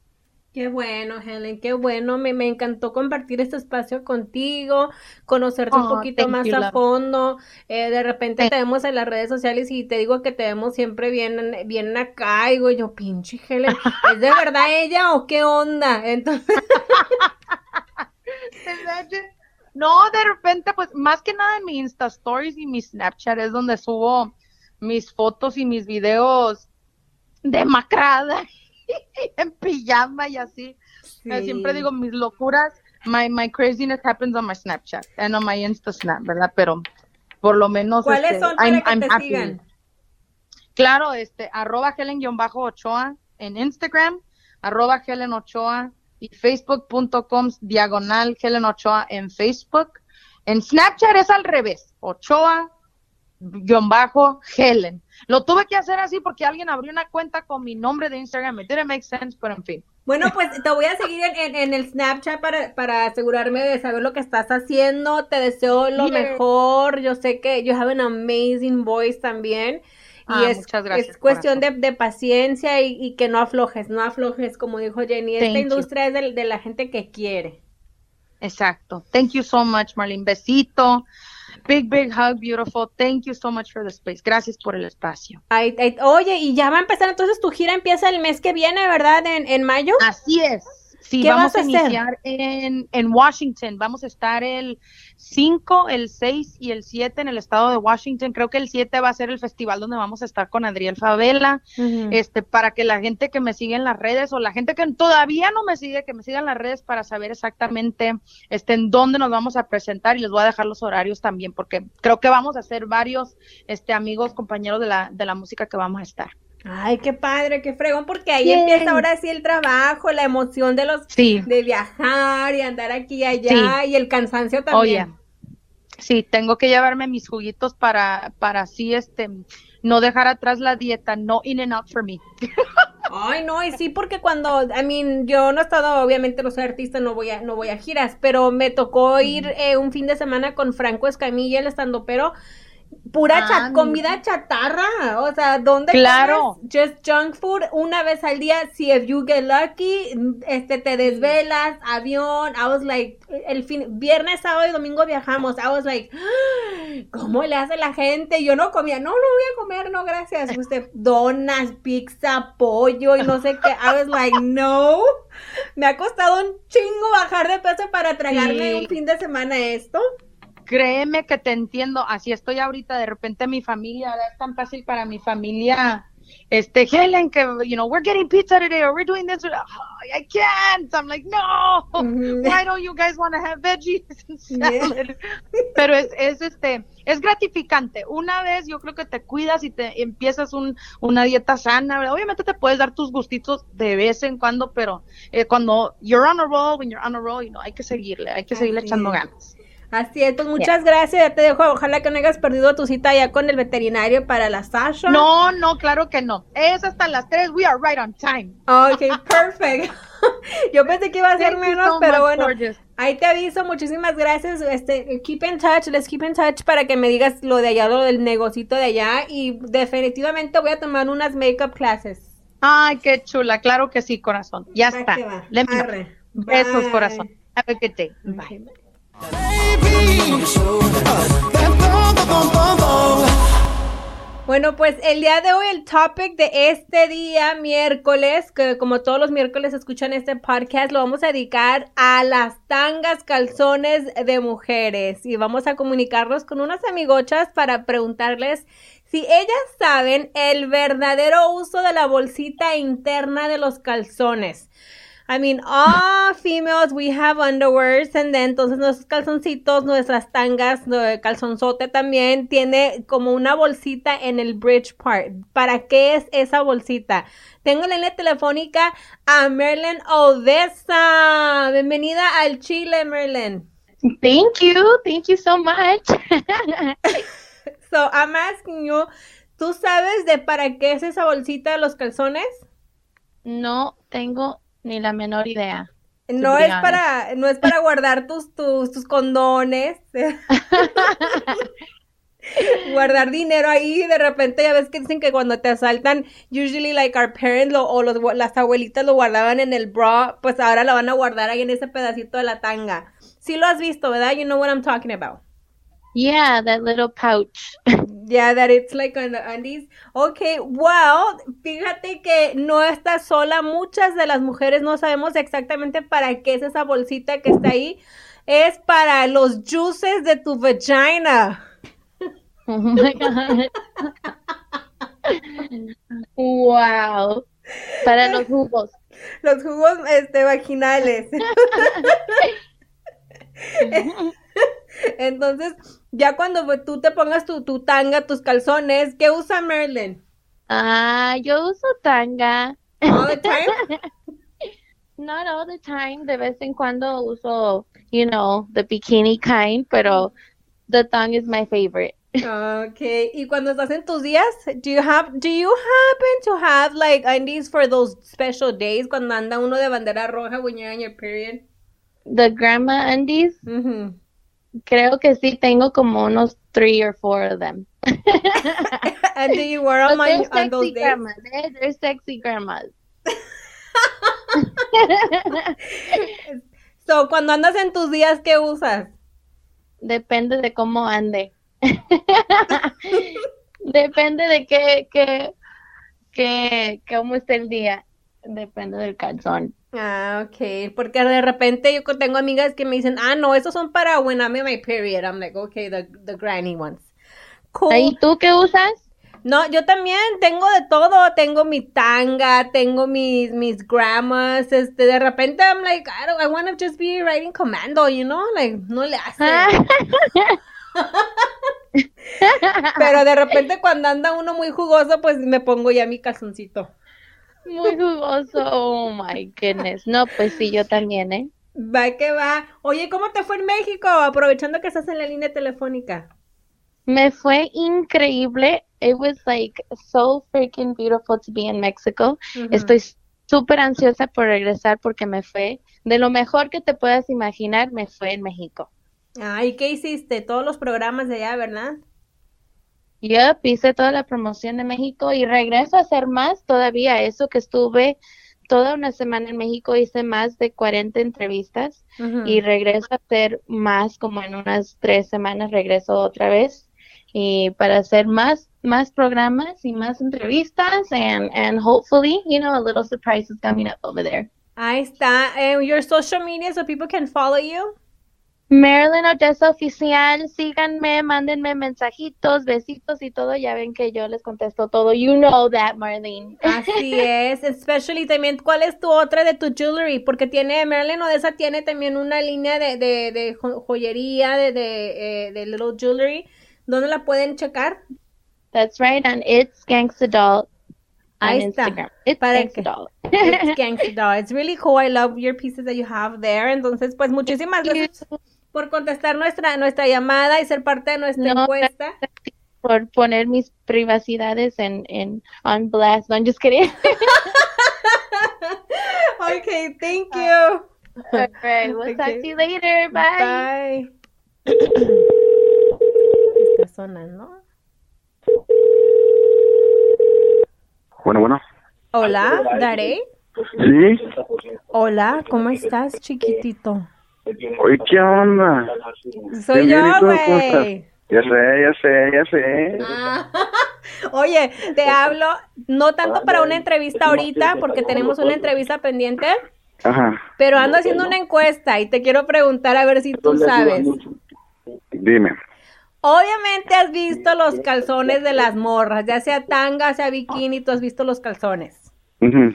Qué bueno, Helen, qué bueno. Me, me encantó compartir este espacio contigo, conocerte un oh, poquito más a fondo. Eh, de repente te vemos en las redes sociales y te digo que te vemos siempre bien, bien acá. Y digo yo, pinche Helen, ¿es de verdad ella o qué onda? Entonces. [laughs] no, de repente, pues más que nada en mi Insta Stories y mi Snapchat es donde subo mis fotos y mis videos demacrada [laughs] en pijama y así. Siempre digo mis locuras. My, my craziness happens on my Snapchat and on my Insta Snap, ¿verdad? Pero por lo menos. ¿Cuáles este, son para que te sigan? Claro, este, arroba Helen-Ochoa en Instagram, arroba Helen Ochoa y facebook.com diagonal Helen Ochoa en Facebook. En Snapchat es al revés, Ochoa guion bajo Helen. Lo tuve que hacer así porque alguien abrió una cuenta con mi nombre de Instagram. It didn't make sense, pero en fin. Bueno, pues te voy a seguir en, el Snapchat para, para, asegurarme de saber lo que estás haciendo. Te deseo lo mejor. Yo sé que you have an amazing voice también. Y ah, es, es cuestión de, paciencia y, que no aflojes, no aflojes, como dijo Jenny. Esta industria es de, de la gente que quiere. Exacto. Thank you so much, Marlene. Besito. Big, big hug, beautiful. Thank you so much for the space. Gracias por el espacio. oye, y ya va a empezar entonces tu gira, empieza el mes que viene, ¿verdad? En, en mayo. Así es. Sí, vamos a, iniciar en, en, Washington. Vamos a estar el 5, el 6 y el 7 en el estado de Washington. Creo que el 7 va a ser el festival donde vamos a estar con Adriel Favela. Este, para que la gente que me sigue en las redes o la gente que todavía no me sigue, que me siga en las redes para saber exactamente este, en dónde nos vamos a presentar y les voy a dejar los horarios también porque creo que vamos a ser varios este, amigos, compañeros de la, de la música que vamos a estar. Ay, qué padre, qué fregón, porque ahí empieza ahora sí el trabajo, la emoción de los de viajar y andar aquí y allá y el cansancio también. Oye, sí, tengo que llevarme mis juguitos para para así este no dejar atrás la dieta, no in and out for me. Ay, no, y sí, porque cuando, I mean, yo no he estado, obviamente no soy artista, no voy a, no voy a giras, pero me tocó ir eh, un fin de semana con Franco Escamilla, el estando pero pura ah, comida chatarra, o sea, ¿dónde claro. just junk food una vez al día? Si if you get lucky, este te desvelas, avión, I was like, el fin, viernes, sábado y domingo viajamos, I was like, [gasps] ¿cómo le hace la gente? Yo no comía, no, no voy a comer, no, gracias, usted, donas, pizza, pollo y no sé qué, I was like, [laughs] no, me ha costado un chingo bajar de peso para tragarme un fin de semana esto créeme que te entiendo, así estoy ahorita, de repente mi familia, es tan fácil para mi familia, este, Helen, que, you know, we're getting pizza today, or we're doing this, I can't, I'm like, no, why don't you guys want to have veggies [laughs] Pero es, es, este, es gratificante, una vez yo creo que te cuidas y te empiezas un, una dieta sana, obviamente te puedes dar tus gustitos de vez en cuando, pero eh, cuando you're on a roll, when you're on a roll, you know, hay que seguirle, hay que seguirle echando ganas. Así es, pues muchas gracias, ya te dejo, ojalá que no hayas perdido tu cita ya con el veterinario para la Sasha. No, no, claro que no, es hasta las 3, we are right on time. Ok, [laughs] perfect. [laughs] Yo pensé que iba a ser menos, pero bueno, ahí te aviso, muchísimas gracias, este, keep in touch, let's keep in touch para que me digas lo de allá, lo del negocito de allá y definitivamente voy a tomar unas makeup classes. Ay, qué chula, claro que sí, corazón, ya está. Besos, corazón. Have a good day. Bye. Bueno, pues el día de hoy el topic de este día, miércoles, que como todos los miércoles escuchan este podcast, lo vamos a dedicar a las tangas calzones de mujeres y vamos a comunicarnos con unas amigochas para preguntarles si ellas saben el verdadero uso de la bolsita interna de los calzones. I mean, all females, we have underwears, and then entonces nuestros calzoncitos, nuestras tangas, calzonzote también tiene como una bolsita en el bridge part. ¿Para qué es esa bolsita? Tengo la línea telefónica a Merlin Odessa. Bienvenida al Chile, Merlin. Thank you, thank you so much. [laughs] so, I'm asking you, ¿tú sabes de para qué es esa bolsita de los calzones? No tengo ni la menor idea. No es para, no es para guardar tus, tus, tus condones. [laughs] guardar dinero ahí de repente ya ves que dicen que cuando te asaltan usually like our parents o los, las abuelitas lo guardaban en el bra pues ahora lo van a guardar ahí en ese pedacito de la tanga sí lo has visto verdad you know what I'm talking about Yeah, that little pouch. [laughs] yeah, that it's like on the undies. Okay, well, fíjate que no está sola. Muchas de las mujeres no sabemos exactamente para qué es esa bolsita que está ahí. Es para los juices de tu vagina. [laughs] Oh my God. Wow. Para los jugos. Los jugos este, vaginales. [laughs] Entonces, ya cuando tú te pongas tu, tu tanga, tus calzones, ¿qué usa Merlin? Ah, yo uso tanga. All the time? [laughs] Not all the time. De vez en cuando uso, you know, the bikini kind, pero the tongue is my favorite. Okay. Y cuando estás en tus días, do you have do you happen to have like undies for those special days cuando anda uno de bandera roja when you're on your period? The grandma undies, Mhm. Creo que sí tengo como unos three or four of them. [laughs] And do you wear them they're on, on those sexy days? grandmas. They're, they're sexy grandmas. [laughs] So, cuando andas en tus días, ¿qué usas? Depende de cómo ande. [laughs] Depende de qué, qué, qué, cómo esté el día. Depende del calzón. Ah, okay. Porque de repente yo tengo amigas que me dicen, ah, no, esos son para when I'm in my period. I'm like, okay, the, the granny ones. Cool. ¿Y tú qué usas? No, yo también tengo de todo. Tengo mi tanga, tengo mis, mis grandmas. Este, de repente I'm like, I don't, I want to just be riding commando, you know? Like, no le hace. [laughs] Pero de repente cuando anda uno muy jugoso, pues me pongo ya mi calzoncito. Muy jugoso. Oh my goodness. No, pues sí, yo también, ¿eh? Va que va. Oye, ¿cómo te fue en México? Aprovechando que estás en la línea telefónica. Me fue increíble. It was like so freaking beautiful to be in Mexico. Estoy súper ansiosa por regresar porque me fue de lo mejor que te puedas imaginar, me fue en México. Ay, ¿qué hiciste? Todos los programas de allá, ¿verdad? Yo hice toda la promoción de México y regreso a hacer más todavía. Eso que estuve toda una semana en México, hice más de 40 entrevistas y regreso a hacer más, como en unas tres semanas regreso otra vez y para hacer más más programas y más entrevistas and and hopefully you know a little surprise is coming up over there. Ahí está. Eh, your social media so people can follow you. Marilyn Odessa oficial, síganme, mándenme mensajitos, besitos y todo, ya ven que yo les contesto todo. You know that, Marlene. Así [laughs] es. Especially también, ¿cuál es tu otra de tu jewelry? Porque tiene, Marilyn Odessa tiene también una línea de, de, de jo- joyería, de, de, eh, de little jewelry. ¿Dónde la pueden checar? That's right, and it's Gangsta Doll Ahí está. Instagram. It's Para que- Doll. It's [laughs] Gangsta Doll. It's really cool. I love your pieces that you have there. Entonces, pues muchísimas gracias por contestar nuestra, nuestra llamada y ser parte de nuestra No, encuesta. por poner mis privacidades en, en on blast. No, I'm just kidding. [laughs] [laughs] Okay, thank you. All right, we'll talk Okay. to you later. Bye. Bye. [coughs] Está sonando. Bueno, bueno. Hola, Daré. Sí. Hola, ¿cómo estás, chiquitito? Oye, ¿qué onda? Soy yo, güey. Ya sé, ya sé, ya sé. Ah, [laughs] Oye, te hablo no tanto para una entrevista ahorita, porque tenemos una entrevista pendiente, Ajá. pero ando haciendo una encuesta y te quiero preguntar a ver si tú sabes. Dime. Obviamente has visto los calzones de las morras, ya sea tanga, sea bikini, tú has visto los calzones. Ujú.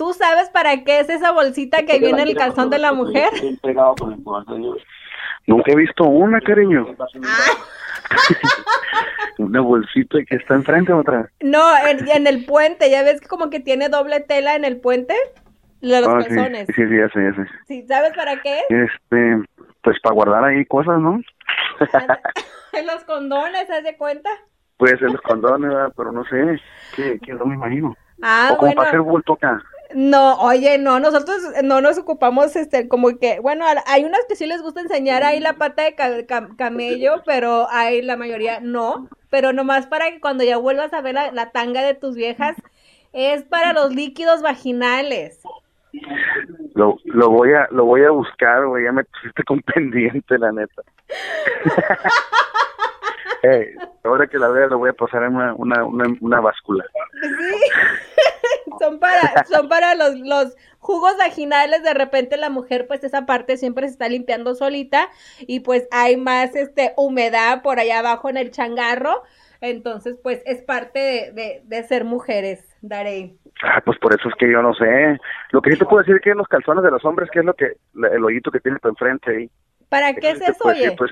¿Tú sabes para qué es esa bolsita que viene en el calzón de la mujer? Nunca he visto una, cariño. Ah, [laughs] Una bolsita que está enfrente otra. no, en, en el puente, ya ves que como que tiene doble tela en el puente de los Ah, sí, calzones. sí, sí, ya sé, ya sé. ¿Sí? ¿Sabes para qué? Este, pues para guardar ahí cosas, ¿no? En [laughs] los condones, ¿haz de cuenta? Puede ser los condones, pero no sé. ¿Qué, qué no me imagino? Ah, o como para hacer bueno. bulto acá. No, oye, no, nosotros no nos ocupamos, este, como que, bueno, hay unas que sí les gusta enseñar ahí la pata de ca- ca- camello, pero hay la mayoría no, pero nomás para que cuando ya vuelvas a ver la, la tanga de tus viejas, es para los líquidos vaginales. Lo, lo voy a lo voy a buscar, güey. Ya me pusiste con [laughs] pendiente, la neta. [laughs] Eh, [laughs] ahora que la vea, lo voy a pasar en una, una, una, una báscula. Sí, [laughs] son para, son para los, los jugos vaginales, de repente la mujer pues esa parte siempre se está limpiando solita y pues hay más este humedad por allá abajo en el changarro. Entonces, pues es parte de, de, de ser mujeres, Darey. Ah, pues por eso es que yo no sé. Lo que sí te puedo decir es que los calzones de los hombres, que es lo que, el hoyito que tiene por enfrente ahí. ¿Para qué es eso, oye? Pues,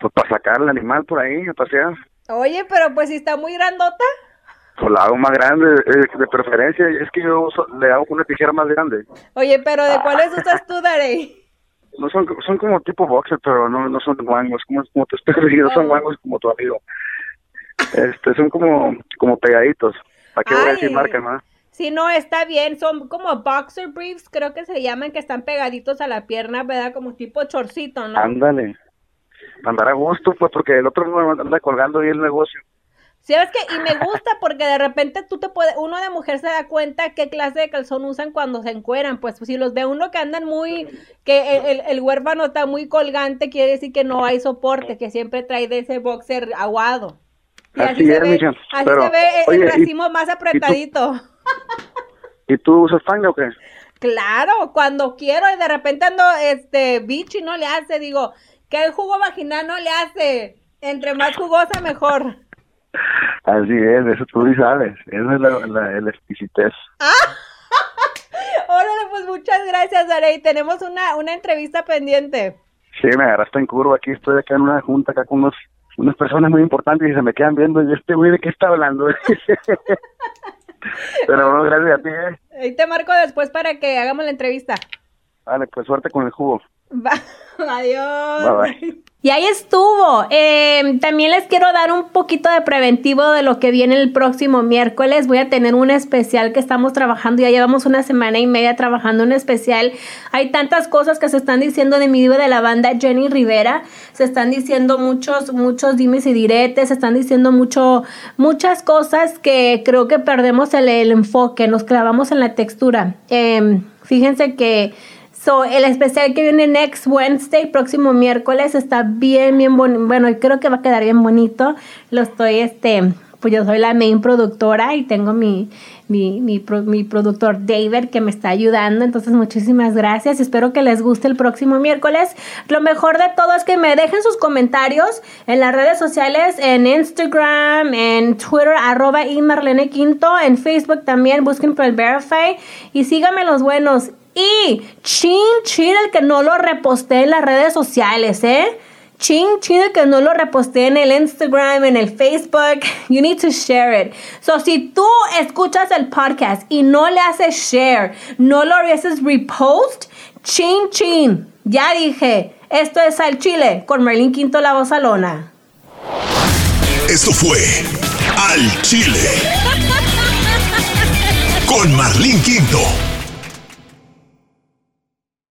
pues, para sacar al animal por ahí a pasear. Oye, pero pues si está muy grandota. Pues la hago más grande, eh, de preferencia, es que yo le hago una tijera más grande. Oye, pero ¿de cuáles usas tú, Darey? [laughs] No son, son como tipo boxer, pero no, no son guangos, como, como te estoy [laughs] diciendo, son guangos como tu amigo. Este, son como, como pegaditos. ¿Para qué voy a decir marca más? Sí, no, está bien. Son como boxer briefs, creo que se llaman, que están pegaditos a la pierna, ¿verdad? Como tipo chorcito, ¿no? Ándale. Andar a gusto, pues, porque el otro no anda colgando ahí el negocio. Sí, es que, y me gusta porque de repente tú te puedes, uno de mujer se da cuenta qué clase de calzón usan cuando se encueran, pues, si los ve uno que andan muy, que el, el, huérfano está muy colgante, quiere decir que no hay soporte, que siempre trae de ese boxer aguado. Y así, así, se, ve, así se ve el racimo más apretadito. ¿Y tú usas tanga o qué? Claro, cuando quiero y de repente ando, este, bicho y no le hace, digo, que el jugo vaginal no le hace, entre más jugosa mejor. Así es, eso tú sí sabes, esa es la, la, la exquisitez. [laughs] Órale, pues muchas gracias, Arey. Tenemos una, una entrevista pendiente. Sí, me agarraste en curva. Aquí estoy acá en una junta acá con unos, unas personas muy importantes y se me quedan viendo. Y este güey, ¿de qué está hablando? [laughs] Pero bueno, gracias a ti. ¿eh? Ahí te marco después para que hagamos la entrevista. Vale, pues suerte con el jugo. [laughs] Adiós. Bye, bye. Y ahí estuvo. Eh, también les quiero dar un poquito de preventivo de lo que viene el próximo miércoles. Voy a tener un especial que estamos trabajando. Ya llevamos una semana y media trabajando un especial. Hay tantas cosas que se están diciendo de mi diva de la banda, Jenny Rivera. Se están diciendo muchos, muchos dimes y diretes. Se están diciendo mucho, muchas cosas que creo que perdemos el, el enfoque. Nos clavamos en la textura. Eh, fíjense que El especial que viene next Wednesday, próximo miércoles, está bien, bien bonito. Bueno, creo que va a quedar bien bonito. Lo estoy, este, pues yo soy la main productora y tengo mi, mi, mi, mi, productor David que me está ayudando. Entonces, muchísimas gracias. Espero que les guste el próximo miércoles. Lo mejor de todo es que me dejen sus comentarios en las redes sociales, en Instagram, en Twitter, arroba y Quinto, en Facebook también, busquen por el Verify y síganme los buenos. Y chin, chin, el que no lo reposté en las redes sociales, ¿eh? Chin, chin, el que no lo reposté en el Instagram, en el Facebook. [laughs] You need to share it. So, si tú escuchas el podcast y no le haces share, no lo haces repost, chin, chin. Ya dije, esto es Al Chile con Merlin Quinto La Bozalona. Esto fue Al Chile con Marlín Quinto.